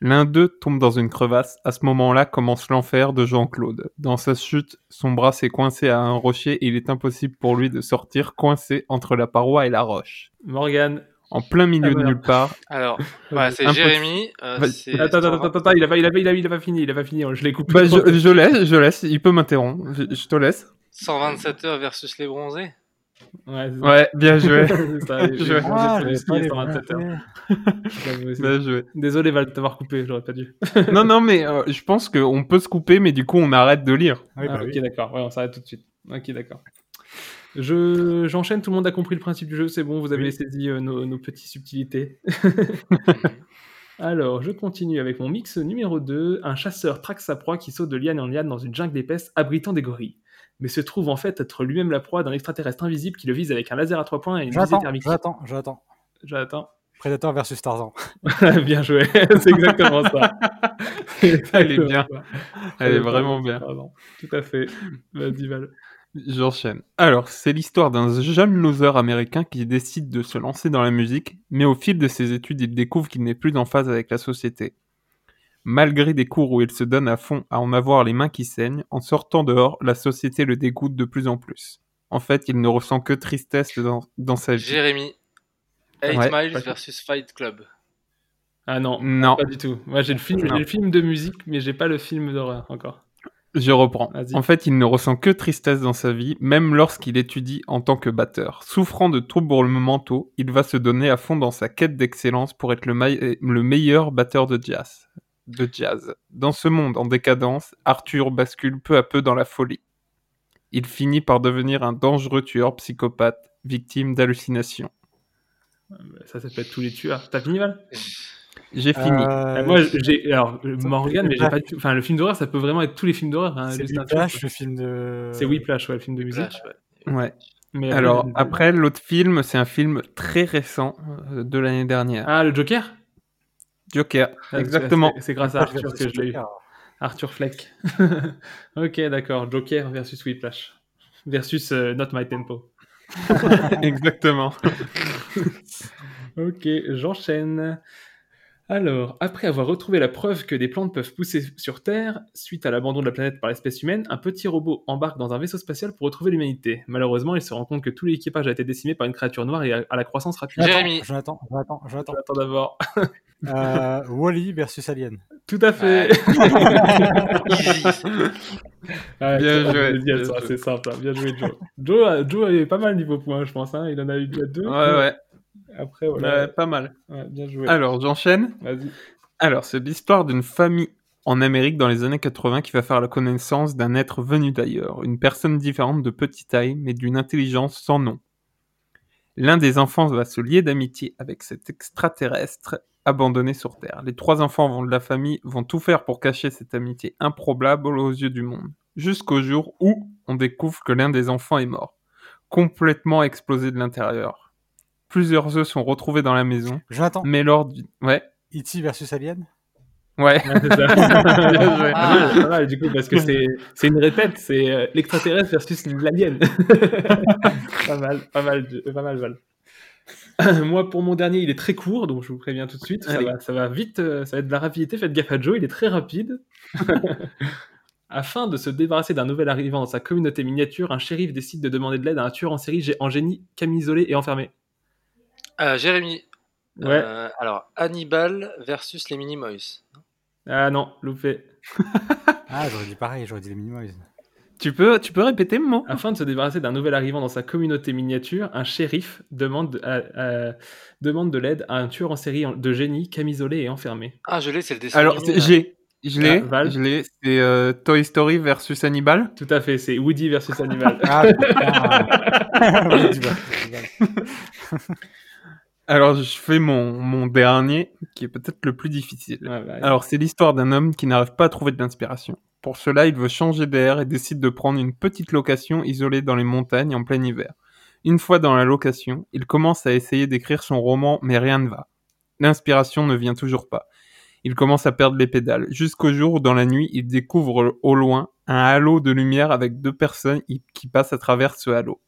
L'un d'eux tombe dans une crevasse. À ce moment-là commence l'enfer de Jean-Claude. Dans sa chute, son bras s'est coincé à un rocher et il est impossible pour lui de sortir coincé entre la paroi et la roche.
Morgane.
En plein milieu
Ah,
de
merde.
nulle part.
Alors, ouais, c'est. Jérémy. euh,
Attends, attends, attends, attends, il a pas, il a il a, il a pas fini, il a pas fini, je l'ai coupé.
Bah, je, je laisse, je laisse, il peut m'interrompre, je, je te laisse.
127 heures versus les bronzés.
Ouais,
bien joué.
C'est ça,
Bien
les-
joué.
les bronzés,
Ah,
font
je
les
sais pas,
skis
les
127 heures.
bronzés.
J'avoue aussi.
Bien joué.
Désolé Val de t'avoir coupé, j'aurais pas dû.
non, non, mais euh, je pense qu'on peut se couper, mais du coup, on arrête de lire.
Oui, bah
Ah, ok,
oui.
d'accord. Ouais, on s'arrête tout de suite. Ok, d'accord. Je j'enchaîne. Tout le monde a compris le principe du jeu. C'est bon. Vous avez
Oui.
saisi euh, nos, nos petites subtilités. Alors, je continue avec mon mix numéro 2. Un chasseur traque sa proie qui saute de liane en liane dans une jungle épaisse abritant des gorilles. Mais se trouve en fait être lui-même la proie d'un extraterrestre invisible qui le vise avec un laser à trois points et une visée
J'attends,
thermique.
j'attends, j'attends.
J'attends.
Predator versus Tarzan.
bien joué. C'est exactement ça.
Elle est bien. Elle est vraiment bien.
Tout à fait. Vas-y, Val.
J'enchaîne. Alors, c'est l'histoire d'un jeune loser américain qui décide de se lancer dans la musique, mais au fil de ses études, il découvre qu'il n'est plus en phase avec la société. Malgré des cours où il se donne à fond à en avoir les mains qui saignent, en sortant dehors, la société le dégoûte de plus en plus. En fait, il ne ressent que tristesse dans, dans sa vie.
Jérémy. 8
Ouais.
Miles versus Fight Club.
Ah non,
Non.
pas du tout. Moi, j'ai le film, j'ai le film de musique, mais j'ai pas le film d'horreur encore.
Je reprends. En fait, il ne ressent que tristesse dans sa vie, même lorsqu'il étudie en tant que batteur. Souffrant de troubles mentaux, il va se donner à fond dans sa quête d'excellence pour être le meilleur batteur de jazz. De jazz. Dans ce monde en décadence, Arthur bascule peu à peu dans la folie. Il finit par devenir un dangereux tueur psychopathe, victime d'hallucinations.
Ça s'appelle tous les tueurs. T'as fini, Val?
J'ai fini.
Euh,
Euh, Moi, j'ai alors Morgan, mais j'ai pas. du- Enfin, le film d'horreur, ça peut vraiment être tous les films d'horreur. Hein,
C'est Whiplash, le film de.
C'est Whiplash, ouais, le film de musique.
Ouais.
Ouais.
Mais
Alors,
euh,
après, l'autre film, c'est un film très récent euh, de l'année dernière.
Ah, le Joker?
Joker,
Ah,
exactement.
c'est- grâce à Arthur que je l'ai eu. Arthur Fleck. ok, d'accord. Joker versus Whiplash. Versus euh, Not My Tempo.
exactement.
Ok, j'enchaîne. Alors, après avoir retrouvé la preuve que des plantes peuvent pousser sur Terre, suite à l'abandon de la planète par l'espèce humaine, un petit robot embarque dans un vaisseau spatial pour retrouver l'humanité. Malheureusement, il se rend compte que tout l'équipage a été décimé par une créature noire et à la croissance rapide.
Jérémy.
Jonathan, Jonathan.
J'attends d'abord.
Euh, Wally versus Alien.
Tout à fait. Ouais,
Bien joué.
C'est simple. hein. Bien joué, Joe. Joe, a- Joe est pas mal niveau points, je pense. hein. Il en a eu deux.
Ouais, ouais.
Après, voilà.
Ouais, pas mal.
Ouais, bien joué.
Alors, j'enchaîne.
Vas-y.
Alors, c'est l'histoire d'une famille en Amérique dans les années 80 qui va faire la connaissance d'un être venu d'ailleurs, une personne différente de petite taille, mais d'une intelligence sans nom. L'un des enfants va se lier d'amitié avec cet extraterrestre abandonné sur Terre. Les trois enfants vont- de la famille vont tout faire pour cacher cette amitié improbable aux yeux du monde, jusqu'au jour où on découvre que l'un des enfants est mort, complètement explosé de l'intérieur. Plusieurs œufs sont retrouvés dans la maison,
Jonathan,
mais lors du... Ouais,
E.T. versus Alien.
ouais.
Ouais, c'est ça.
Bien joué.
Pas mal, pas mal, du coup, parce que c'est c'est une répète, c'est euh, l'extraterrestre versus l'alien. pas mal, pas mal, pas mal, Val. Moi, pour mon dernier, il est très court, donc je vous préviens tout de suite. Ça va, ça va vite, euh, ça va être de la rapidité. Faites gaffe à Joe, il est très rapide. Afin de se débarrasser d'un nouvel arrivant dans sa communauté miniature, un shérif décide de demander de l'aide à un tueur en série en génie camisolé et enfermé.
Euh, Jérémy.
Ouais.
Euh, alors, Hannibal versus les Minimoys.
Ah non, loupé.
Ah, j'aurais dit pareil, j'aurais dit les Minimoys.
Tu peux, tu peux répéter le mot
Afin de se débarrasser d'un nouvel arrivant dans sa communauté miniature, un shérif demande, à- à- demande de l'aide à un tueur en série de génie camisolé et enfermé.
Ah, je l'ai, c'est le dessin.
Alors, j'ai, je l'ai,
Ah,
je l'ai. C'est euh, Toy Story versus Hannibal.
Tout à fait, c'est Woody versus Animal.
Ah, putain. Woody versus Hannibal.
Alors, je fais mon, mon dernier, qui est peut-être le plus difficile.
Ouais, bah,
Alors, c'est l'histoire d'un homme qui n'arrive pas à trouver de l'inspiration. Pour cela, il veut changer d'air et décide de prendre une petite location isolée dans les montagnes en plein hiver. Une fois dans la location, il commence à essayer d'écrire son roman, mais rien ne va. L'inspiration ne vient toujours pas. Il commence à perdre les pédales, jusqu'au jour où dans la nuit, il découvre au loin un halo de lumière avec deux personnes qui passent à travers ce halo.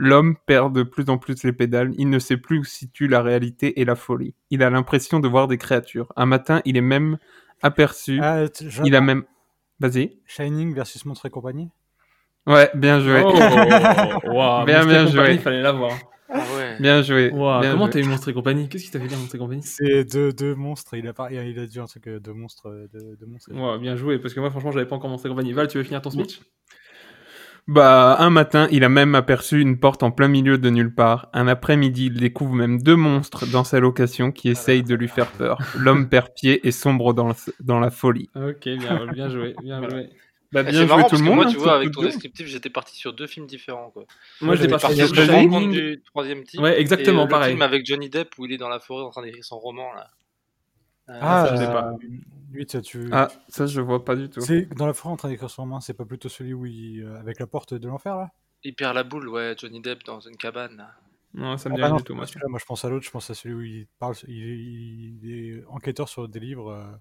L'homme perd de plus en plus les pédales, il ne sait plus où se situe la réalité et la folie. Il a l'impression de voir des créatures. Un matin, il est même aperçu.
Ah, je-
Il a même. Vas-y.
Shining versus Montre et compagnie.
Ouais, bien joué.
Oh, wow,
bien,
Monstre et
bien
compagnie,
joué.
Il fallait l'avoir.
Ah ouais.
Bien joué.
Wow,
bien
comment t'as eu Monstre et compagnie? Qu'est-ce qui t'a fait dire Monstre et compagnie?
C'est deux, deux monstres. Il a, pas, il a dit un truc euh, de euh, De, de monstres.
Ouais, bien joué, parce que moi, franchement, j'avais pas encore Monstre et compagnie. Val, tu veux finir ton speech?
Bah, un matin, il a même aperçu une porte en plein milieu de nulle part. Un après-midi, il découvre même deux monstres dans sa location qui essayent de lui faire peur. L'homme perd pied et sombre dans, le- dans la folie.
Ok, bien, bien joué, bien joué.
Bah,
Ah,
bien
c'est
joué
marrant
tout
parce
le
que
monde.
moi,
hein,
tu vois, avec ton descriptif, j'étais parti sur deux films différents. Quoi.
Moi, j'étais parti
parti
sur
le
Shining.
du troisième type.
Ouais, exactement,
et, euh,
pareil.
Le film avec Johnny Depp où il est dans la forêt en train d'écrire son roman là. Euh,
Ah,
ça, je sais
euh,
pas.
Lui, tu, tu-
Ah, ça, je vois pas du tout.
C'est dans la forêt en train d'écrire son roman. C'est pas plutôt celui où il, euh, avec la porte de l'enfer là?
Il perd la boule, ouais, Johnny Depp dans une cabane.
Non, ça me
Ah
dit
bah
rien
non,
du tout, moi.
Moi, je pense à l'autre. Je pense à celui où il parle. Il, il est enquêteur sur des livres euh,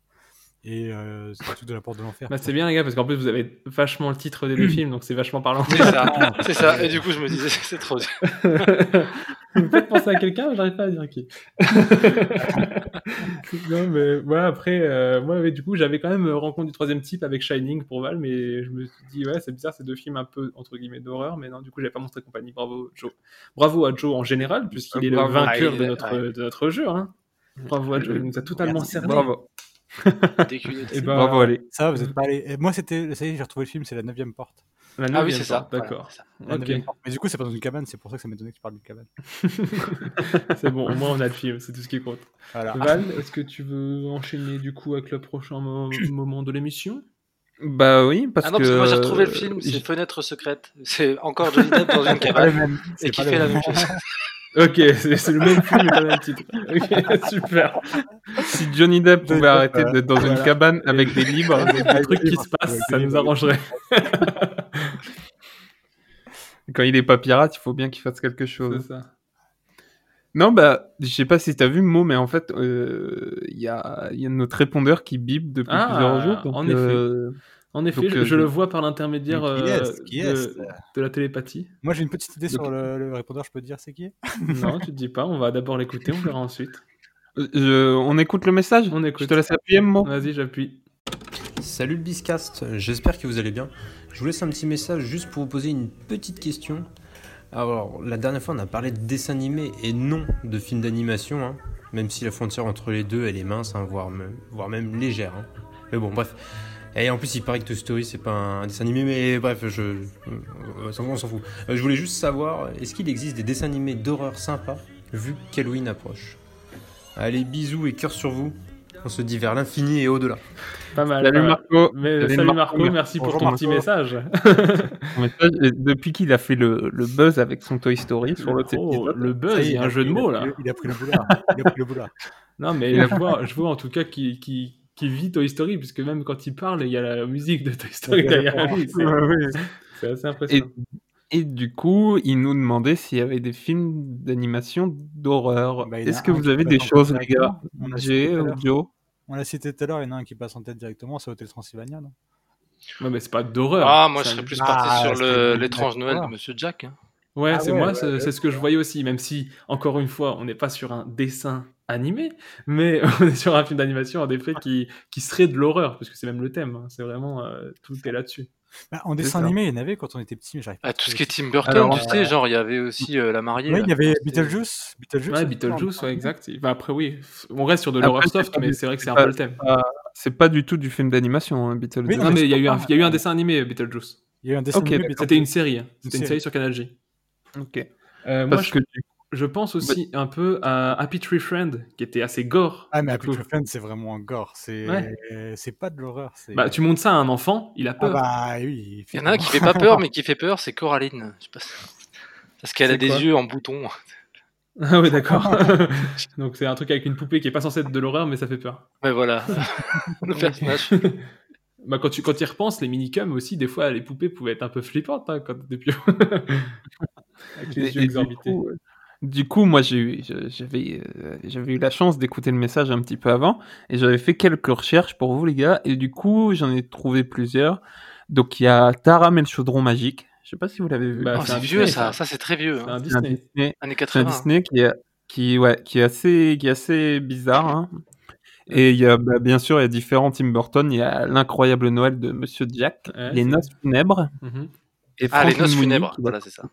et euh, c'est le truc de la porte de l'enfer.
Bah, c'est bien, les gars, parce qu'en plus, vous avez vachement le titre des deux films, donc c'est vachement parlant.
C'est ça, c'est ça. Et du coup, je me disais, c'est trop dur.
Vous faites penser à quelqu'un, j'arrive pas à dire qui. non, mais voilà, après, euh, moi, ouais, du coup, j'avais quand même rencontre du troisième type avec Shining pour Val, mais je me suis dit, ouais, c'est bizarre, c'est deux films un peu, entre guillemets, d'horreur, mais non, du coup, j'avais pas montré compagnie. Bravo, Joe. Bravo à Joe en général, puisqu'il est le vainqueur de notre, de notre jeu, hein. Bravo à Joe, il nous a totalement cerné.
Bravo.
Et ben,
Bravo, allez.
Ça, vous êtes pas allé. et Moi, c'était. Ça y est, j'ai retrouvé le film. C'est la 9 porte.
la
Ah oui,
neuvième
c'est ça.
porte, D'accord.
Voilà.
Mais du coup, c'est pas dans une cabane. C'est pour ça que ça m'étonnait que tu parles d'une cabane.
c'est bon, au moins on a le film, c'est tout ce qui compte.
Voilà.
Val, est-ce que tu veux enchaîner du coup avec le prochain mo- moment de l'émission?
Bah oui, parce
Ah non,
que.
parce que moi j'ai retrouvé le film, c'est Fenêtre secrète. C'est encore Johnny Depp dans une cabane et
C'est
qui fait la
même
chose.
Ok, c'est c'est le même film mais pas le même titre. Ok, super.
Si Johnny Depp pouvait arrêter d'être dans une cabane avec des livres.
Des trucs qui se passent, ça nous arrangerait.
Quand il est pas pirate, il faut bien qu'il fasse quelque
C'est
chose.
ça.
Non, bah, je sais pas si t'as vu Mo, mais en fait, euh, il y, a, il y a notre répondeur qui bip depuis
Ah,
plusieurs jours. donc,
en effet.
euh,
En effet,
Donc,
je,
euh,
je le vois par l'intermédiaire euh, de, la télépathie.
Moi, j'ai une petite idée
Donc-
sur le, le répondeur. Je peux te dire c'est qui?
Non, tu te dis pas, on va d'abord l'écouter, on verra ensuite.
je- on écoute le message?
On écoute.
Je te laisse appuyer, Mo.
Vas-y, j'appuie.
Salut le Biscast, j'espère que vous allez bien. Je vous laisse un petit message juste pour vous poser une petite question. Alors, la dernière fois, on a parlé de dessin animé et non de film d'animation, hein. même si la frontière entre les deux, elle est mince, hein, voire, même, voire même légère. hein. Mais bon, bref. Et en plus, il paraît que Toy Story, c'est pas un dessin animé, mais bref, je, euh, on s'en fout. Euh, Je voulais juste savoir, est-ce qu'il existe des dessins animés d'horreur sympas, vu qu'Halloween approche? Allez, bisous et cœur sur vous. On se dit vers l'infini et au-delà.
Pas mal.
Salut. Marco.
Mais,
Salut,
salut,
Marco.
Marco, merci pour ton
Marco.
petit message.
Depuis qu'il a fait le, le buzz avec son Toy Story sur l'autre
Oh,
épisode.
le buzz, il y a un jeu de mots là.
Il a pris le boulard. Il a pris le boulard.
Non, mais je vois, je vois en tout cas qui, qui, qui vit Toy Story, puisque même quand il parle, il y a la musique de Toy Story derrière lui. C'est
Ouais,
assez
Et,
impressionnant.
et du coup, il nous demandait s'il y avait des films d'animation d'horreur.
Bah,
Est-ce que vous avez des choses, les gars.
On l'a cité tout à l'heure.
Joe?
On l'a cité tout à l'heure, il y en a un qui passe en tête directement, c'est Hôtel Transylvania, non?
Ouais, mais c'est pas d'horreur.
Ah, moi je serais plus
Ah,
parti sur le-
une
l'étrange Noël de. Monsieur Jack. hein.
Ouais,
Ah
c'est
ouais,
moi,
ouais,
c'est
ouais.
c'est ce que je voyais aussi, même si, encore une fois, on n'est pas sur un dessin animé, mais on est sur un film d'animation, en effet, qui, qui serait de l'horreur, parce que c'est même le thème. hein. C'est vraiment, euh, tout est là-dessus.
Bah, En dessin animé, il y en avait quand on était petit, mais j'arrive pas
Ah, tout ce qui est Tim Burton,
Alors,
tu sais, genre il y avait aussi euh, la mariée.
Ouais, il y avait Beetlejuice. Beetlejuice
Ouais, Beetlejuice, ouais, exact. Enfin, après, oui, on reste sur de
c'est
soft, mais c'est vrai que c'est un peu le thème.
C'est pas du tout du film d'animation, hein, Beetlejuice.
Oui,
Non,
mais
il y a eu un, il y a eu un dessin animé, Beetlejuice.
Il y a eu un dessin
Ok,
animé,
C'était une série. C'était une série sur Canal J.
Ok.
Euh, moi,
Parce
je,
que du-
je pense aussi un peu à Happy Tree Friend, qui était assez gore.
Ah, mais Happy
coup.
Tree Friends, c'est vraiment un gore. C'est
Ouais.
c'est pas de l'horreur.
Bah, tu montes ça à un enfant, il a
Ah
peur.
bah oui.
Il y en a un qui fait pas peur, mais qui fait peur, c'est Coraline. Je sais pas si- Parce qu'elle a des yeux en bouton.
Ah ouais, d'accord. Donc c'est un truc avec une poupée qui est pas censée être de l'horreur, mais ça fait peur.
Mais voilà, le personnage.
bah, quand tu quand y repenses, les minicums aussi, des fois, les poupées pouvaient être un peu flippantes hein, quand plus. avec les
Et-
yeux
et du
exorbités.
coup, euh, Du coup, moi, j'avais, euh, j'avais eu la chance d'écouter le message un petit peu avant, et j'avais fait quelques recherches pour vous, les gars, et du coup, j'en ai trouvé plusieurs. Donc, il y a Taram et le chaudron magique. Je sais pas si vous l'avez vu.
Bah,
Oh,
c'est
vieux
Disney,
ça,
ça.
ça c'est très vieux.
C'est
hein.
un
C'est un
Disney.
Disney,
Années
c'est un
80.
Disney qui est, qui, ouais, qui est assez, qui est assez bizarre. hein. Et il y a, bah, bien sûr, il y a différents Tim Burton. Il y a l'incroyable Noël de Monsieur Jack,
Ouais,
les noces funèbres.
Mhm.
Et
Ah, les noces funèbres, voilà, c'est ça.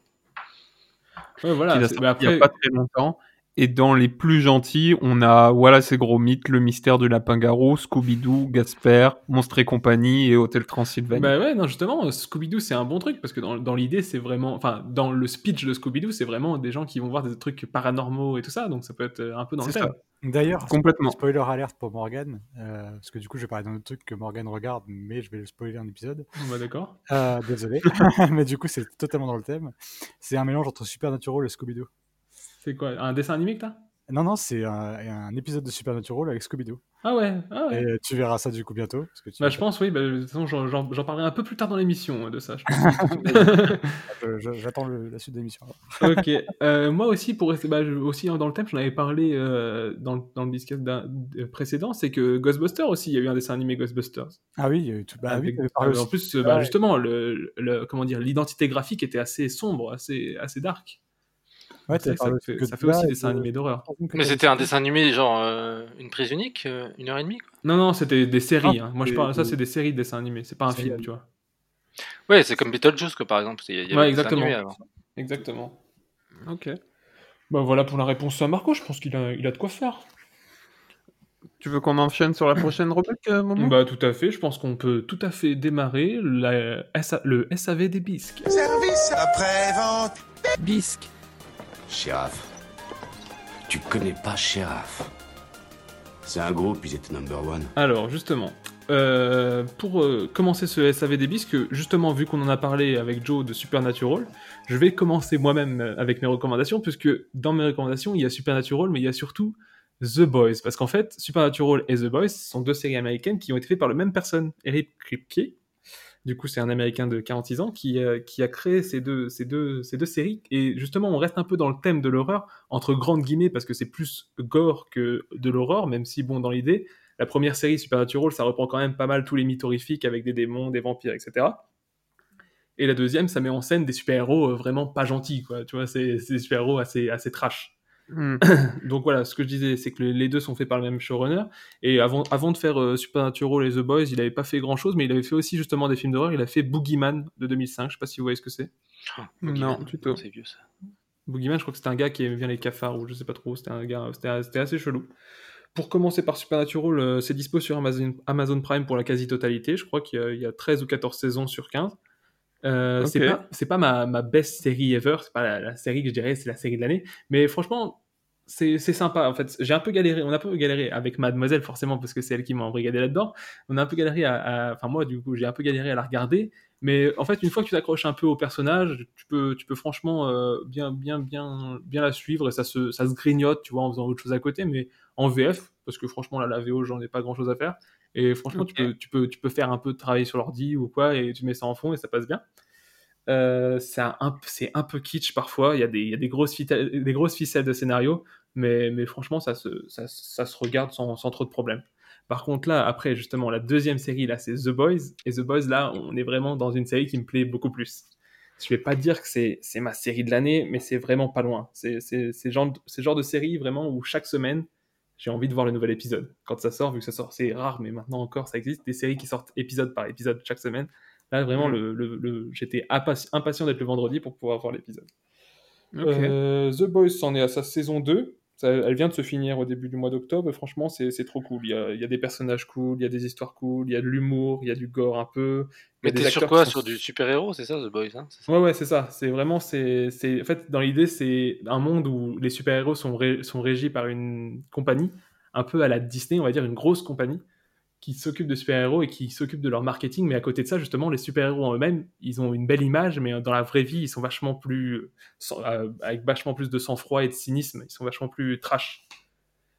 Ouais,
qui
voilà.
va
c'est-
sortir
bah,
il y a
après,
pas très longtemps. Et dans les plus gentils, on a Voilà ces gros mythes, Le mystère du lapin garou, Scooby-Doo, Gasper, Monstre et compagnie et Hôtel Transylvanie.
Bah ouais, non, justement, Scooby-Doo, c'est un bon truc parce que dans, dans l'idée, c'est vraiment. Enfin, dans le speech de Scooby-Doo, c'est vraiment des gens qui vont voir des trucs paranormaux et tout ça, donc ça peut être euh, un peu dans le thème.
ça.
D'ailleurs,
Complètement.
spoiler alerte pour Morgan, euh, parce que du coup, je vais parler d'un autre truc que Morgan regarde, mais je vais le spoiler un épisode.
Bah, d'accord.
Euh, désolé, mais du coup, c'est totalement dans le thème. C'est un mélange entre Supernatural et Scooby-Doo.
C'est quoi Un dessin animé que t'as?
Non, non, c'est un, un épisode de Supernatural avec Scooby-Doo.
Ah ouais, ah ouais.
Et tu verras ça du coup bientôt. Parce que tu
Bah, je pense, oui. Bah, de toute façon, j'en- parlerai un peu plus tard dans l'émission euh, de ça.
J'attends la suite de l'émission.
ok. Euh, moi aussi, pour rester bah, je- aussi hein, dans le thème, j'en avais parlé euh, dans, le- dans le disque euh, précédent, c'est que Ghostbusters aussi, il y a eu un dessin animé Ghostbusters.
Ah oui, il y a eu tout. Bah oui,
Avec- en plus, bah,
Ouais.
justement, le, le- comment dire, l'identité graphique était assez sombre, assez, assez dark.
Ouais,
ça fait, ça aussi des dessins
de-
animés d'horreur.
Mais c'était un dessin animé, genre euh, une prise unique, euh, une heure et demie quoi.
Non, non, c'était des séries.
Ah,
hein. Moi, je parle, ça, c'est des séries de dessins animés. C'est pas un film, tu vois.
Ouais, c'est comme Beetlejuice quoi, par exemple. Il y avait
Ouais, exactement.
avant.
Exactement.
Ok.
Bah voilà pour la réponse à Marco. Je pense qu'il a, il a de quoi faire.
Tu veux qu'on enchaîne sur la prochaine rubrique, euh, Momo?
Bah tout à fait. Je pense qu'on peut tout à fait démarrer la le SAV des bisques.
Service après-vente.
Bisque. Sheriff. Tu connais pas Sheriff. C'est un groupe, ils étaient number one.
Alors justement, euh, pour euh, commencer ce SAV des bisques, justement vu qu'on en a parlé avec Joe de Supernatural, je vais commencer moi-même euh, avec mes recommandations, puisque dans mes recommandations, il y a Supernatural, mais il y a surtout The Boys. Parce qu'en fait, Supernatural et The Boys sont deux séries américaines qui ont été faites par la même personne, Eric Kripke. Du coup, c'est un Américain de 46 ans qui, euh, qui a créé ces deux, séries. Et justement, on reste un peu dans le thème de l'horreur, entre grandes guillemets, parce que c'est plus gore que de l'horreur, même si, bon, dans l'idée, la première série, Supernatural, ça reprend quand même pas mal tous les mythes avec des démons, des vampires, etc. Et la deuxième, ça met en scène des super-héros euh, vraiment pas gentils, quoi. Tu vois, c'est c'est des super-héros assez, assez trash.
Hmm.
Donc voilà, ce que je disais, c'est que le- les deux sont faits par le même showrunner. Et avant, avant de faire euh, Supernatural et The Boys, il avait pas fait grand chose, mais il avait fait aussi justement des films d'horreur. Il a fait Boogeyman de 2005. Je sais pas si vous voyez ce que c'est.
Non, du tout.
C'est vieux ça.
Boogeyman, je crois que c'était un gars qui aimait bien les cafards, ou je sais pas trop. C'était un gars, c'était assez chelou. Pour commencer par Supernatural, euh, c'est dispo sur Amazon, Amazon Prime pour la quasi-totalité. Je crois qu'il y, a- il y a 13 ou 14 saisons sur 15. Euh. C'est pas, c'est pas ma, ma best série ever, c'est pas la, la série que je dirais, c'est la série de l'année. Mais franchement, c'est c'est sympa. En fait, j'ai un peu galéré, on a un peu galéré avec Mademoiselle, forcément, parce que c'est elle qui m'a embrigadé là-dedans. On a un peu galéré à- Enfin, moi, du coup, j'ai un peu galéré à la regarder. Mais en fait, une fois que tu t'accroches un peu au personnage, tu peux, tu peux franchement euh, bien, bien, bien, bien la suivre et ça se, ça se grignote, tu vois, en faisant autre chose à côté, mais en VF, parce que franchement, là, la VO, j'en ai pas grand chose à faire. Et franchement, tu, peux, tu, peux, tu peux faire un peu de travail sur l'ordi ou quoi, et tu mets ça en fond et ça passe bien. Euh, c'est un, un- peu kitsch parfois, il y a des, il y a des, grosses, ficelles, des grosses ficelles de scénario, mais, mais franchement, ça se, ça, ça se regarde sans, sans trop de problèmes. Par contre, là, après, justement, la deuxième série, là, c'est The Boys. Et The Boys, là, on est vraiment dans une série qui me plaît beaucoup plus. Je vais pas dire que c'est ma série de l'année, mais c'est vraiment pas loin. C'est le genre, genre de série, vraiment, où chaque semaine, j'ai envie de voir le nouvel épisode. Quand ça sort, vu que ça sort, c'est rare, mais maintenant encore, ça existe, des séries qui sortent épisode par épisode chaque semaine. Là, vraiment,
Mm.
le, le- le- j'étais impa- impatient d'être le vendredi pour pouvoir voir l'épisode.
Ok.
Euh, The Boys s'en est à sa saison 2. Ça- elle vient de se finir au début du mois d'octobre, franchement, c'est trop cool. Il y, a, il y a des personnages cool, il y a des histoires cool, il y a de l'humour, il y a du gore un peu.
Mais t'es sur quoi
sont
Sur du super-héros, c'est ça, The Boys hein ça
Ouais, ouais, c'est ça. C'est vraiment, c'est, c'est, en fait, dans l'idée, c'est un monde où les super-héros sont, ré- sont régis par une compagnie, un peu à la Disney, on va dire une grosse compagnie, qui s'occupe de super-héros et qui s'occupe de leur marketing. Mais à côté de ça, justement, les super-héros en eux-mêmes, ils ont une belle image, mais dans la vraie vie, ils sont vachement plus, sans- euh, avec vachement plus de sang-froid et de cynisme. Ils sont vachement plus trash.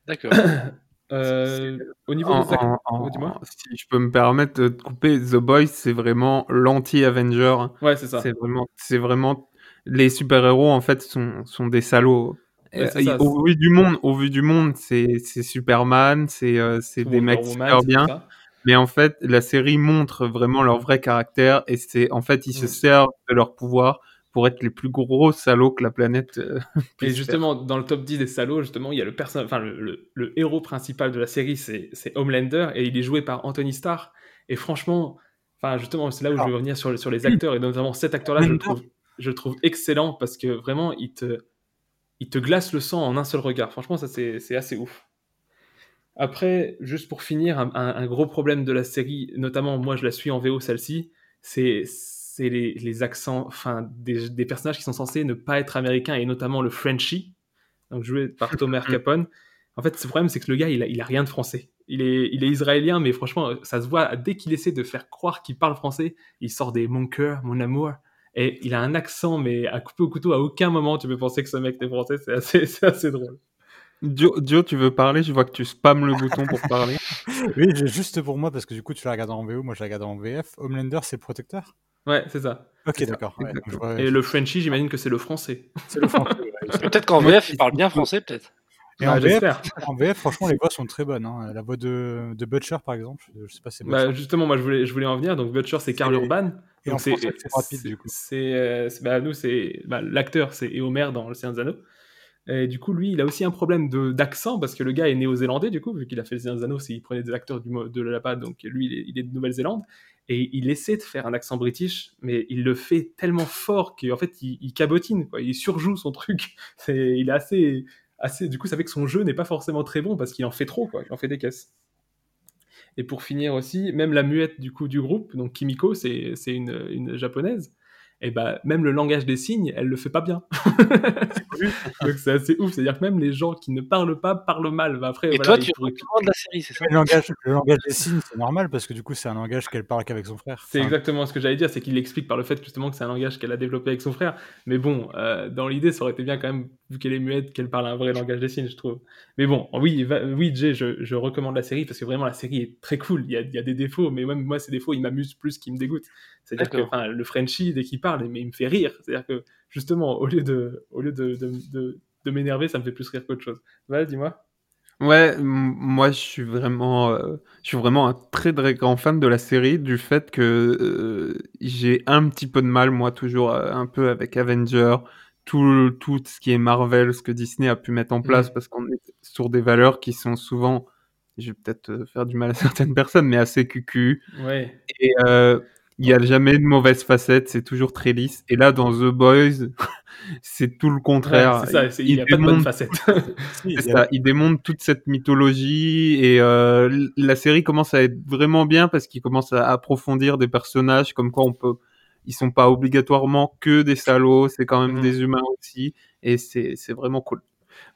D'accord.
Euh, au niveau
En-
des
en- si je peux me permettre de te couper, The Boys, c'est vraiment l'anti-Avenger.
Ouais, c'est ça.
C'est vraiment, c'est vraiment, les super-héros, en fait, sont, sont des salauds.
Ouais,
Euh,
ça,
au vu du monde, au vu du monde, c'est, c'est Superman, c'est, euh, des mecs super bien. Mais en fait, la série montre vraiment leur vrai caractère et c'est, en fait, ils se
Mm.
servent de leur pouvoir pour être les plus gros salauds que la planète euh,
Et
faire.
justement, dans le top 10 des salauds, justement, il y a le personnage, enfin, le, le- le héros principal de la série, c'est c'est Homelander, et il est joué par Anthony Starr. Et franchement, enfin, justement, c'est là où je veux revenir sur, sur les acteurs, et notamment cet acteur-là, je le trouve, je le trouve excellent parce que vraiment, il te, il te glace le sang en un seul regard. Franchement, ça, c'est assez ouf. Après, juste pour finir, un, gros problème de la série, notamment moi je la suis en VO celle-ci, c'est les, les accents, enfin des, des personnages qui sont censés ne pas être américains et notamment le Frenchie, donc joué par Tomer Capone. En fait, le problème c'est que le gars il a, il a rien de français. Il est, il est israélien, mais franchement, ça se voit dès qu'il essaie de faire croire qu'il parle français, il sort des mon cœur, mon amour. Et il a un accent, mais à couper au couteau, à aucun moment tu peux penser que ce mec est français, c'est assez, c'est assez drôle.
Joe, Joe, tu veux parler? Je vois que tu spammes le bouton pour parler.
Oui, juste pour moi, parce que du coup, tu l'as regardé en VO, moi je l'ai regardé en VF. Homelander, c'est le protecteur?
Ouais, c'est ça.
Ok,
C'est ça,
d'accord. ouais, vois-
Et le Frenchie, j'imagine que c'est le français.
C'est le français.
Peut-être qu'en VF, il parle bien français, peut-être.
Et
Bah,
en, VF, en franchement, les voix sont très bonnes. hein. La voix de, de Butcher, par exemple, je sais pas si c'est
Bah, justement, moi je voulais, je voulais en venir. Donc Butcher, c'est Karl
Et-
Urban.
et
Donc,
en français, c'est Brad Pitt, du coup.
C'est, euh, bah, nous, c'est bah, l'acteur, c'est Eomer dans Le Seigneur des Anneaux. Et du coup, lui, il a aussi un problème de, d'accent parce que le gars est néo-zélandais, du coup, vu qu'il a fait Le Seigneur des Anneaux, c'est- il prenait des acteurs du, de là-bas, donc lui, il est, il est de Nouvelle-Zélande. Et il essaie de faire un accent british, mais il le fait tellement fort qu'en fait, il, il cabotine, quoi. Il surjoue son truc. C'est, il est assez, Du coup, ça fait que son jeu n'est pas forcément très bon parce qu'il en fait trop, quoi. Il en fait des caisses. Et pour finir aussi, même la muette du coup du groupe, donc Kimiko, c'est c'est une, une japonaise, et bah même le langage des signes, elle le fait pas bien. donc c'est assez ouf, c'est-à-dire que même les gens qui ne parlent pas parlent mal. Bah, après,
Et
voilà,
toi, tu
pourraient-
recommandes la série, c'est ça?
Le langage, le langage des signes, c'est normal, parce que du coup, c'est un langage qu'elle parle qu'avec son frère.
C'est
Enfin,
exactement ce que j'allais dire, c'est qu'il l'explique par le fait justement que c'est un langage qu'elle a développé avec son frère. Mais bon, euh, dans l'idée, ça aurait été bien quand même, vu qu'elle est muette, qu'elle parle un vrai langage des signes, je trouve. Mais bon, oui, va- oui, Jay, je, je recommande la série parce que vraiment la série est très cool. Il y a, il y a des défauts, mais même moi, ces défauts, ils m'amusent plus qu'ils me dégoûtent. C'est-à-dire que enfin, le Frenchie, dès qu'il parle, mais il me fait rire. C'est-à-dire que justement, au lieu de, au lieu de, de, de, de m'énerver, ça me fait plus rire qu'autre chose. Voilà, dis-moi.
Ouais, moi je suis vraiment, euh, je suis vraiment un très très grand fan de la série, du fait que euh, j'ai un petit peu de mal, moi toujours euh, un peu avec Avenger, tout, tout ce qui est Marvel, ce que Disney a pu mettre en place,
Mhm.
parce qu'on est sur des valeurs qui sont souvent, je vais peut-être faire du mal à certaines personnes, mais assez cucu.
Ouais.
Et il y a jamais de mauvaise facette, c'est toujours très lisse. Et là, dans The Boys, c'est tout le contraire.
Ouais, c'est ça, il y a pas de bonne
démonte-
facette.
c'est
il y a-
ça, il démonte toute cette mythologie et euh, la série commence à être vraiment bien parce qu'il commence à approfondir des personnages comme quoi on peut, ils sont pas obligatoirement que des salauds, c'est quand même
Mhm.
des humains aussi et c'est c'est vraiment cool.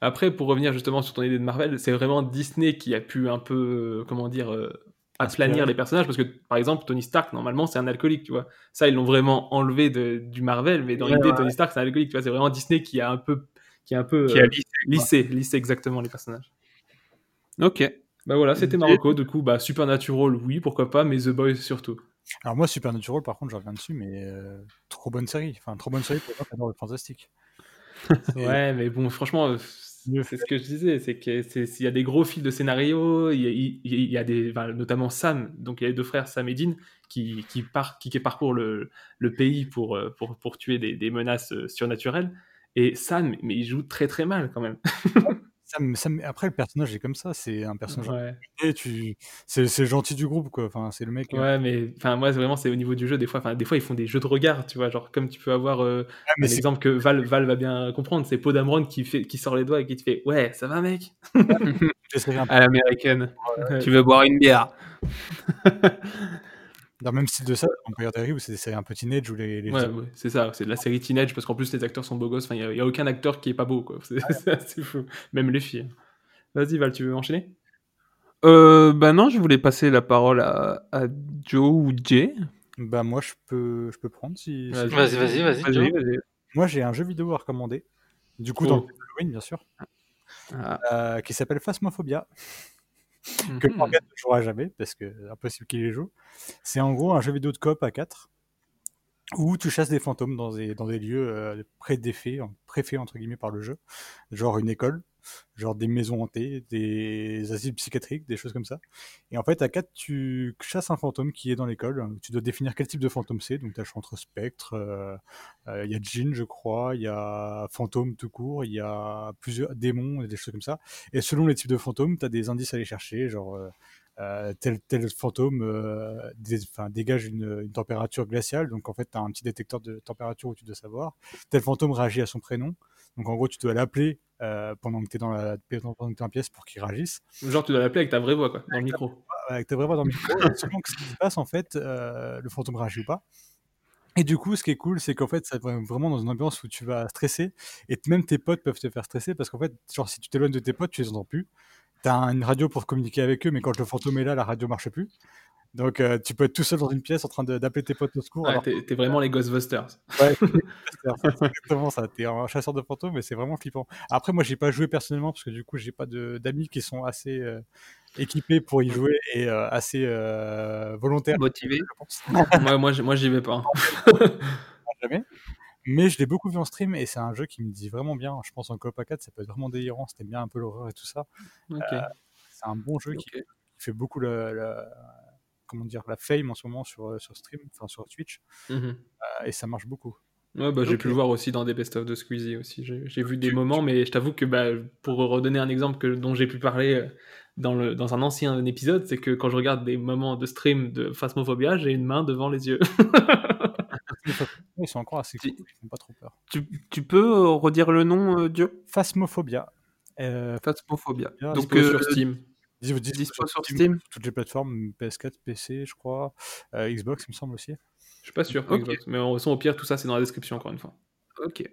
Après, pour revenir justement sur ton idée de Marvel, c'est vraiment Disney qui a pu un peu, euh, comment dire, euh, aplanir les personnages, parce que par exemple, Tony Stark, normalement, c'est un alcoolique, tu vois. Ça, ils l'ont vraiment enlevé de, du Marvel, mais dans
Ouais,
l'idée,
ouais.
Tony Stark, c'est un alcoolique, tu vois. C'est vraiment Disney qui a un peu, qui a un peu
Qui a
euh,
lissé,
lissé, lissé exactement les personnages.
Ok.
Bah voilà, c'était. Marocco. Du coup, bah Supernatural, oui, pourquoi pas, mais The Boys surtout.
Alors moi, Supernatural, par contre, je reviens dessus, mais euh, trop bonne série. Enfin, trop bonne série pour moi qui adore le fantastique.
Ouais, mais bon, franchement, c'est ce que je disais, c'est s'il y a des gros fils de scénario, il y a, des, notamment Sam, donc il y a les deux frères Sam et Dean qui, qui, qui, qui parcourent le, le pays pour, euh, pour, pour tuer des, des menaces euh, surnaturelles. Et Sam, mais il joue très très mal quand même.
Ça me- ça me- Après, le personnage est comme ça. C'est un personnage.
Ouais.
Et tu, c'est gentil du groupe, quoi. Enfin, c'est le mec. euh,
Ouais, mais enfin moi c'est vraiment c'est au niveau du jeu des fois. Enfin des fois ils font des jeux de regard, tu vois, genre comme tu peux avoir euh,
mais
un exemple que Val Val va bien comprendre, c'est Podamron qui fait qui sort les doigts et qui te fait ouais ça va mec?
À l'américaine.
Ouais.
Tu veux boire une bière?
Dans le même style de ça, Empire Terrible, c'est des séries un peu teenage où les. les
Ouais, ouais, c'est ça, c'est de la série teenage parce qu'en plus les acteurs sont beaux gosses. Enfin il y, a- aucun acteur qui est pas beau quoi. C'est assez fou. Même les filles. Vas-y Val, tu veux enchaîner?
Euh, Bah non, je voulais passer la parole à, à Joe ou Jay.
Bah moi je peux je peux prendre si.
Vas-y, vas-y, vas-y.
Moi j'ai un jeu vidéo à recommander. Du coup
Oh.
dans le Halloween bien sûr.
Ah.
Euh, qui s'appelle Phasmophobia. Que. Morgane ne jouera jamais parce que impossible qu'il les joue. C'est en gros un jeu vidéo de coop à 4 où tu chasses des fantômes dans des, dans des lieux euh, prédéfaits, préfaits entre guillemets par le jeu, genre une école, genre des maisons hantées, des asiles psychiatriques, des choses comme ça. Et en fait, à 4, tu chasses un fantôme qui est dans l'école. Tu dois définir quel type de fantôme c'est. Donc, tu as entre spectre, euh, euh, il y a djinn, je crois, il y a fantôme tout court, il y a plusieurs démons et des choses comme ça. Et selon les types de fantômes, tu as des indices à aller chercher, genre euh, euh, tel, tel fantôme euh, dégage une, une température glaciale, donc en fait, tu as un petit détecteur de température où tu dois savoir. Tel fantôme réagit à son prénom, donc en gros, tu dois l'appeler euh, pendant que tu es dans la, pendant que t'es la pièce pour qu'il réagisse.
Genre tu dois l'appeler avec ta vraie voix quoi, dans le micro.
Avec ta vraie voix dans le micro, selon ce qui se passe, en fait, euh, le fantôme réagit ou pas. Et du coup, ce qui est cool, c'est qu'en fait, ça va vraiment dans une ambiance où tu vas stresser, et même tes potes peuvent te faire stresser, parce qu'en fait, genre, si tu t'éloignes de tes potes, tu les entends plus. T'as un- une radio pour communiquer avec eux, mais quand le fantôme est là, la radio marche plus. Donc, euh, tu peux être tout seul dans une pièce en train d'appeler tes potes au secours.
Ouais,
alors
t'es vraiment les Ghostbusters.
Ouais, c'est exactement ça. T'es un chasseur de fantômes, mais c'est vraiment flippant. Après, moi, j'ai pas joué personnellement parce que du coup, j'ai pas de- d'amis qui sont assez euh, équipés pour y jouer et euh, assez euh, volontaires.
Motivés.
je pense.
moi moi j'y- moi j'y vais pas.
Jamais. Mais je l'ai beaucoup vu en stream et c'est un jeu qui me dit vraiment bien. Je pense en coop à 4, ça peut être vraiment délirant. C'était bien un peu l'horreur et tout ça. Euh, c'est un bon jeu qui, qui fait beaucoup la, la- comment dire, la fame en ce moment sur, euh, sur stream, enfin sur Twitch.
Mhm.
Euh, et ça marche beaucoup.
Ouais, bah, j'ai pu le voir aussi dans des best-of de Squeezie aussi. J'ai vu des moments, mais je t'avoue que bah, pour redonner un exemple que, dont j'ai pu parler euh, dans, le, dans un ancien épisode, c'est que quand je regarde des moments de stream de Phasmophobia, j'ai une main devant les yeux.
Ils sont encore assez cool, ils font pas trop peur.
Tu, tu peux redire le nom, euh, Joe
Phasmophobia. Euh,
Phasmophobia. Donc, euh,
sur Steam. Dispo, dispo
dispo
sur
sur
Steam,
Steam?
Toutes les plateformes, PS4, PC, je crois, euh, Xbox, il me semble aussi.
Je suis pas sûr pour
Ok.
Xbox, mais en au pire, tout ça c'est dans la description encore une fois.
Ok.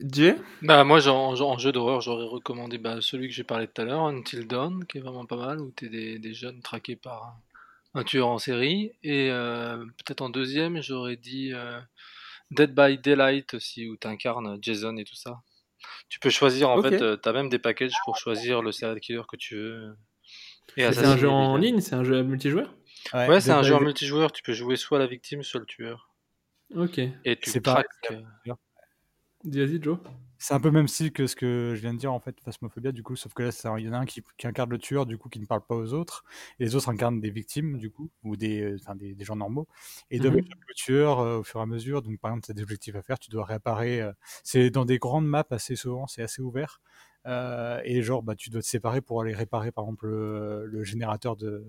Jay?
Bah moi en, en jeu d'horreur j'aurais recommandé bah, celui que j'ai parlé tout à l'heure, Until Dawn, qui est vraiment pas mal, où t'es des, des jeunes traqués par un, un tueur en série. Et euh, peut-être en deuxième j'aurais dit euh, Dead by Daylight aussi, où t'incarnes Jason et tout ça. Tu peux choisir en fait, euh, t'as même des packages pour choisir le serial killer que tu veux.
C'est un jeu en ligne, c'est un jeu multijoueur
Ouais, c'est un jeu en multijoueur, tu peux jouer soit la victime, soit le tueur.
Ok.
Et tu
C'est pareil,
traques.
Vas-y, Joe.
C'est un peu le même style que ce que je viens de dire en fait, Phasmophobia, du coup, sauf que là, c'est un- il y en a un qui, qui incarne le tueur, du coup, qui ne parle pas aux autres, et les autres incarnent des victimes, du coup, ou des, euh, enfin, des, des gens normaux, et
Mhm.
échapper au tueur euh, au fur et à mesure. Donc, par exemple, tu as des objectifs à faire, tu dois réparer. euh, c'est dans des grandes maps assez souvent, c'est assez ouvert. Euh, et genre, bah, tu dois te séparer pour aller réparer, par exemple, le, le générateur de.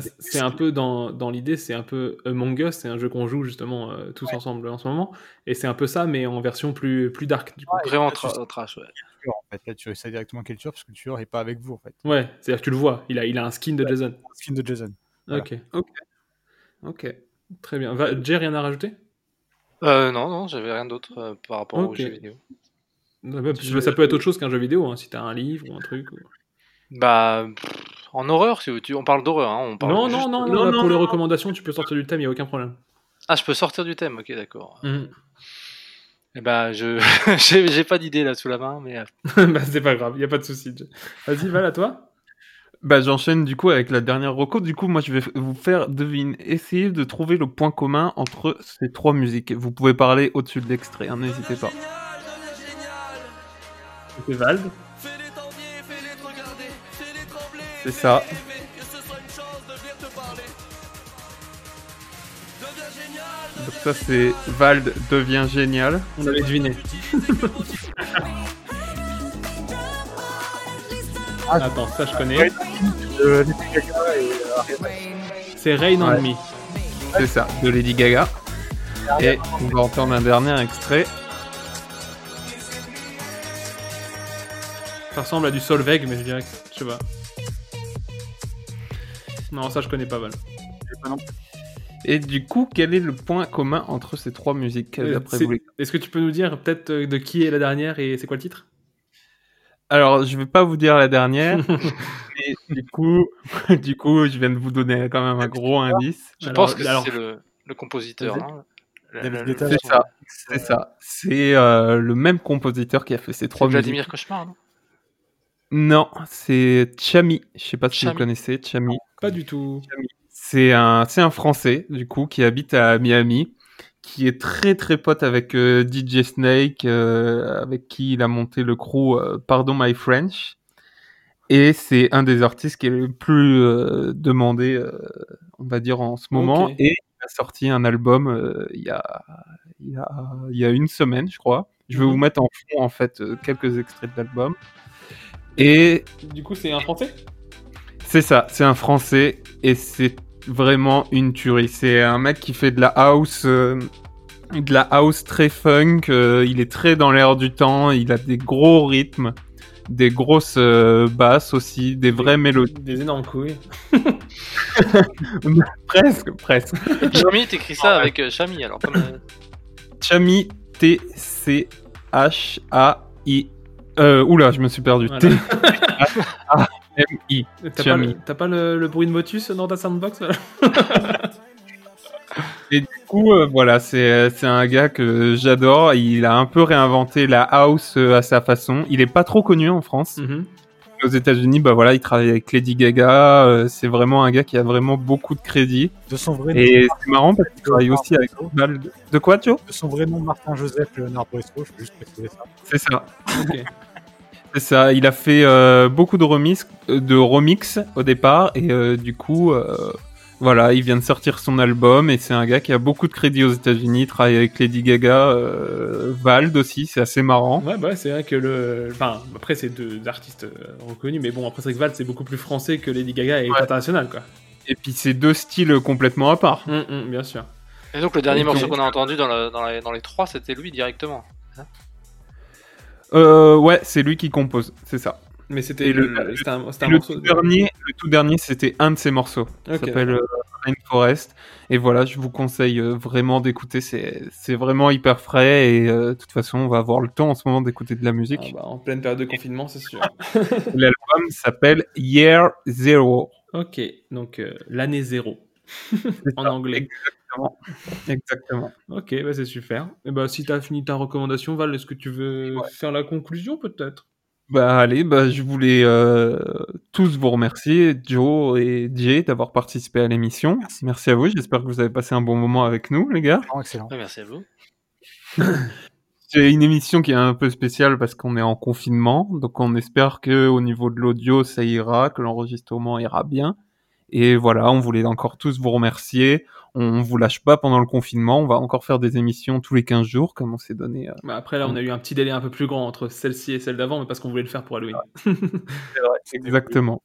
c- c'est un peu dans, dans l'idée, c'est un peu Among Us, c'est un jeu qu'on joue justement euh, tous ensemble en ce moment, et c'est un peu ça, mais en version plus, plus dark du coup.
Vraiment
tu
trash, ouais.
tueur, en fait. Là, tu sais directement quel tueur, parce que le tueur n'est pas avec vous, en fait.
Ouais, c'est-à-dire que tu le vois, il a, il a un skin de Jason.
Skin de Jason. Voilà.
Ok,
Ok. Ok.
très bien. Va, Jay, rien à rajouter?
Euh, non, non, j'avais rien d'autre euh, par rapport aux
Ok.
jeux vidéo.
Ouais, bah, que Ça peut être autre chose qu'un jeu vidéo, hein, si t'as un livre ou un truc. ou-
Bah, en horreur, si tu... on parle d'horreur, hein, on parle
Non,
juste-
non, non, non, là, pour les recommandations, tu peux sortir du thème, il a aucun problème.
Ah, je peux sortir du thème, ok, d'accord.
Mhm.
Eh ben, je j'ai j'ai pas d'idée là sous la main, mais euh,
bah, c'est pas grave, y a pas de souci. Vas-y, Val, à toi.
Bah, j'enchaîne du coup avec la dernière reco. Du coup, moi, je vais vous faire deviner, essayer de trouver le point commun entre ces trois musiques. Vous pouvez parler au-dessus de l'extrait, hein, n'hésitez pas.
C'est Vald.
C'est ça. Donc ça, c'est Vald devient génial.
On avait deviné. Attends, ça je connais.
Euh.
C'est Rain on
Ouais.
Me.
C'est ça, de Lady Gaga. Et on va entendre un dernier extrait.
Ça ressemble à du Solveig, mais je dirais que. Je sais pas. Non, ça je connais pas mal.
Et du coup, quel est le point commun entre ces trois musiques
Euh,
d'après
c'est-
vous les-
Est-ce que tu peux nous dire peut-être euh, de qui est la dernière et c'est quoi le titre?
Alors, je vais pas vous dire la dernière, mais du coup, du coup, je viens de vous donner quand même un gros indice.
Je pense que c'est le, le compositeur. Le-
C'est ça, c'est ça. C'est euh, le même compositeur qui a fait ces trois musiques.
Vladimir Cauchemar, non?
Non, c'est Chami. Je sais pas si
Chami.
vous connaissez Chami.
Pas du tout.
C'est un, c'est un Français, du coup, qui habite à Miami, qui est très très pote avec euh, DJ Snake, euh, avec qui il a monté le crew euh, Pardon My French. Et c'est un des artistes qui est le plus euh, demandé, euh, on va dire, en ce moment. Et il a sorti un album euh, il, y a, il, y a, il y a une semaine, je crois. Je vais
Mhm.
vous mettre en fond, en fait, euh, quelques extraits de l'album. Et
Du coup, c'est un français?
C'est ça, c'est un français et c'est vraiment une tuerie. C'est un mec qui fait de la house, euh, de la house très funk. euh, il est très dans l'air du temps. Il a des gros rythmes, des grosses euh, basses aussi, des vraies mélodies.
Des énormes couilles.
presque, presque.
Chami, t'écris ça avec euh, Chami, alors comme. euh,
Chami T C H A I. Euh, oula, je me suis perdu.
Voilà.
T M I.
T'as pas, le, t'as pas le, le bruit de motus dans ta soundbox
Et du coup, euh, voilà, c'est c'est un gars que j'adore. Il a un peu réinventé la house euh, à sa façon. Il est pas trop connu en France.
Mhm.
Aux États-Unis, bah voilà, il travaille avec Lady Gaga. euh, c'est vraiment un gars qui a vraiment beaucoup de crédit.
De son vrai
Et
nom,
c'est marrant parce qu'il travaille aussi avec de... de quoi, Joe?
De son vrai nom, Martin Joseph Léonard Bresco, je peux juste préciser ça.
C'est ça.
Ok.
C'est ça. Il a fait euh, beaucoup de remix, euh, de remix au départ, et euh, du coup, euh, voilà, il vient de sortir son album, et c'est un gars qui a beaucoup de crédit aux États-Unis. Il travaille avec Lady Gaga, euh, Vald aussi. C'est assez marrant.
Ouais, bah c'est vrai que le. Enfin, après, c'est deux artistes reconnus, mais bon, après, c'est vrai que Val, c'est beaucoup plus français que Lady Gaga et
Ouais.
international, quoi.
Et puis c'est deux styles complètement à part.
Hum, hum, bien sûr.
Et donc le dernier morceau qu'on a entendu dans, la- dans, la- dans les trois, c'était lui directement.
Euh, ouais, c'est lui qui compose, c'est ça.
Mais c'était le, un, un
tout dernier, le tout dernier, c'était un de ses morceaux. Ça
Ok,
s'appelle euh, Rainforest. Et voilà, je vous conseille euh, vraiment d'écouter. C'est c'est vraiment hyper frais. Et euh, de toute façon, on va avoir le temps en ce moment d'écouter de la musique.
Ah bah, en pleine période de confinement, c'est sûr.
L'album s'appelle Year Zero.
ok, donc euh, l'année zéro. En
ça,
anglais.
Exactement. Exactement.
Ok, bah c'est super. Et bah si t'as fini ta recommandation, Val, est-ce que tu veux faire la conclusion peut-être?
Bah allez, bah je voulais euh, tous vous remercier, Joe et Jay, d'avoir participé à l'émission. Merci. à vous. J'espère que vous avez passé un bon moment avec nous, les gars.
excellent.
Ouais, merci à vous.
C'est une émission qui est un peu spéciale parce qu'on est en confinement, donc on espère que au niveau de l'audio ça ira, que l'enregistrement ira bien. Et voilà, on voulait encore tous vous remercier. On vous lâche pas pendant le confinement, on va encore faire des émissions tous les 15 jours comme on s'est donné. euh,
bah, Après là, on a eu un petit délai un peu plus grand entre celle-ci et celle d'avant, mais parce qu'on voulait le faire pour Halloween.
Exactement.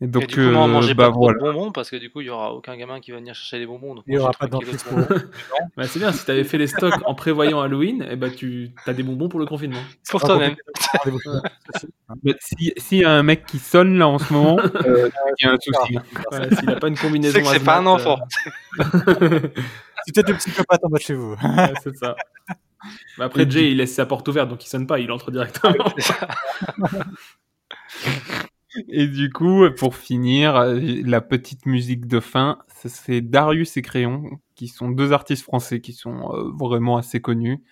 Et donc
et du coup,
euh, bah
pas trop
voilà.
de bonbons parce que du coup, il y aura aucun gamin qui va venir chercher des bonbons. Donc
Il y aura pas
bah, c'est bien, si t'avais fait les stocks en prévoyant Halloween, et bah tu as des bonbons pour le confinement.
Pour toi-même.
Bah, si- S'il y a un mec qui sonne là en ce moment, euh, il y a un souci.
Ouais, S'il a pas une combinaison
C'est que c'est pas un enfant.
C'est peut-être le psychopathe en bas de chez vous.
ouais, c'est ça. Bah, après, Jay, il laisse sa porte ouverte, donc il sonne pas, il entre directement.
Et du coup, pour finir, euh, la petite musique de fin, c'est Darius et Crayon, qui sont deux artistes français qui sont euh, vraiment assez connus.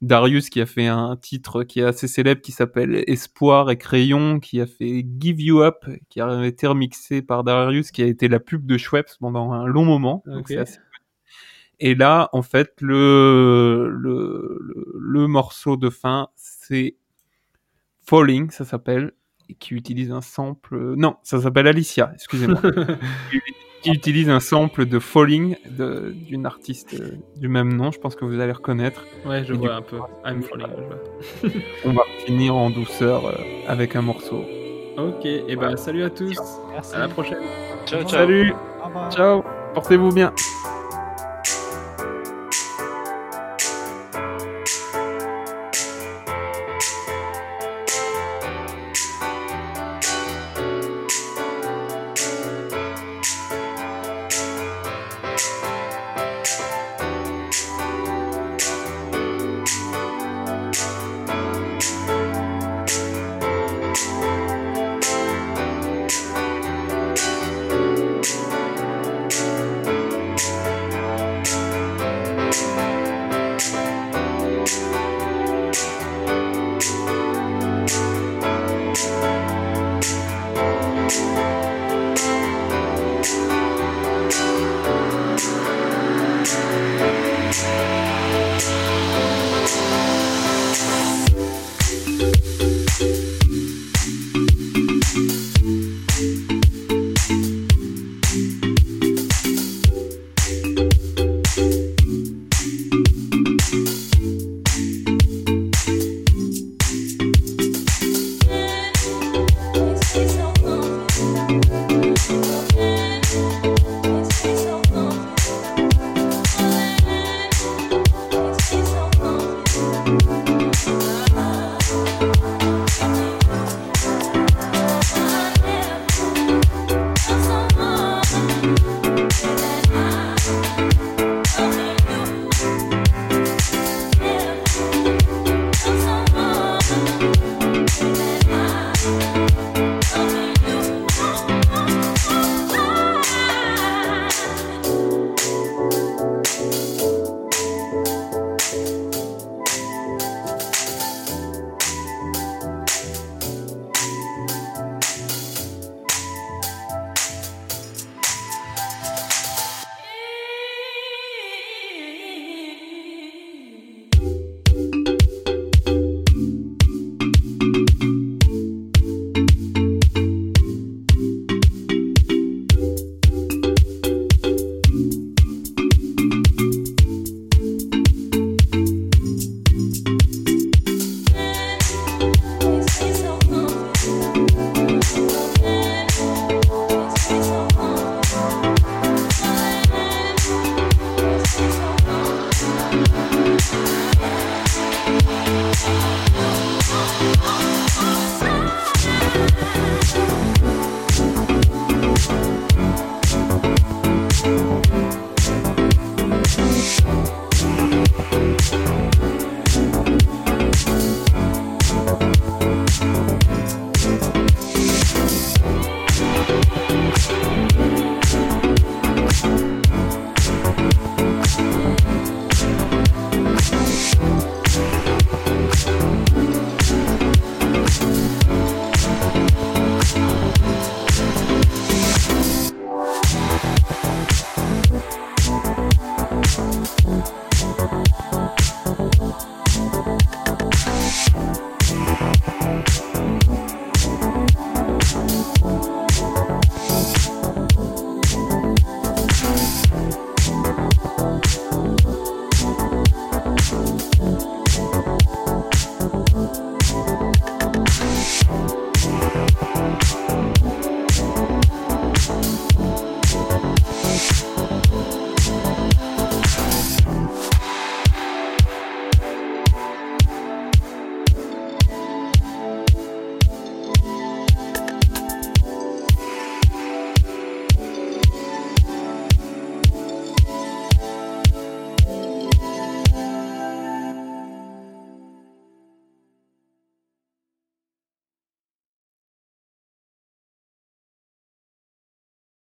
Darius qui a fait un titre qui est assez célèbre qui s'appelle Espoir et Crayon, qui a fait Give You Up, qui a été remixé par Darius, qui a été la pub de Schweppes pendant un long moment. Donc assez et là, en fait, le, le, le, le morceau de fin, c'est Falling, ça s'appelle, qui utilise un sample. Non, ça s'appelle Alicia, excusez-moi. qui, utilise un sample de Falling de- d'une artiste euh, du même nom, je pense que vous allez reconnaître.
Ouais, je
Et
vois un
coup,
peu. I'm falling, je vois.
On va finir en douceur euh, avec un morceau
Ok, et ben salut à tous.
Merci.
À la prochaine.
Ciao, ciao.
Salut. Ciao. Portez-vous bien.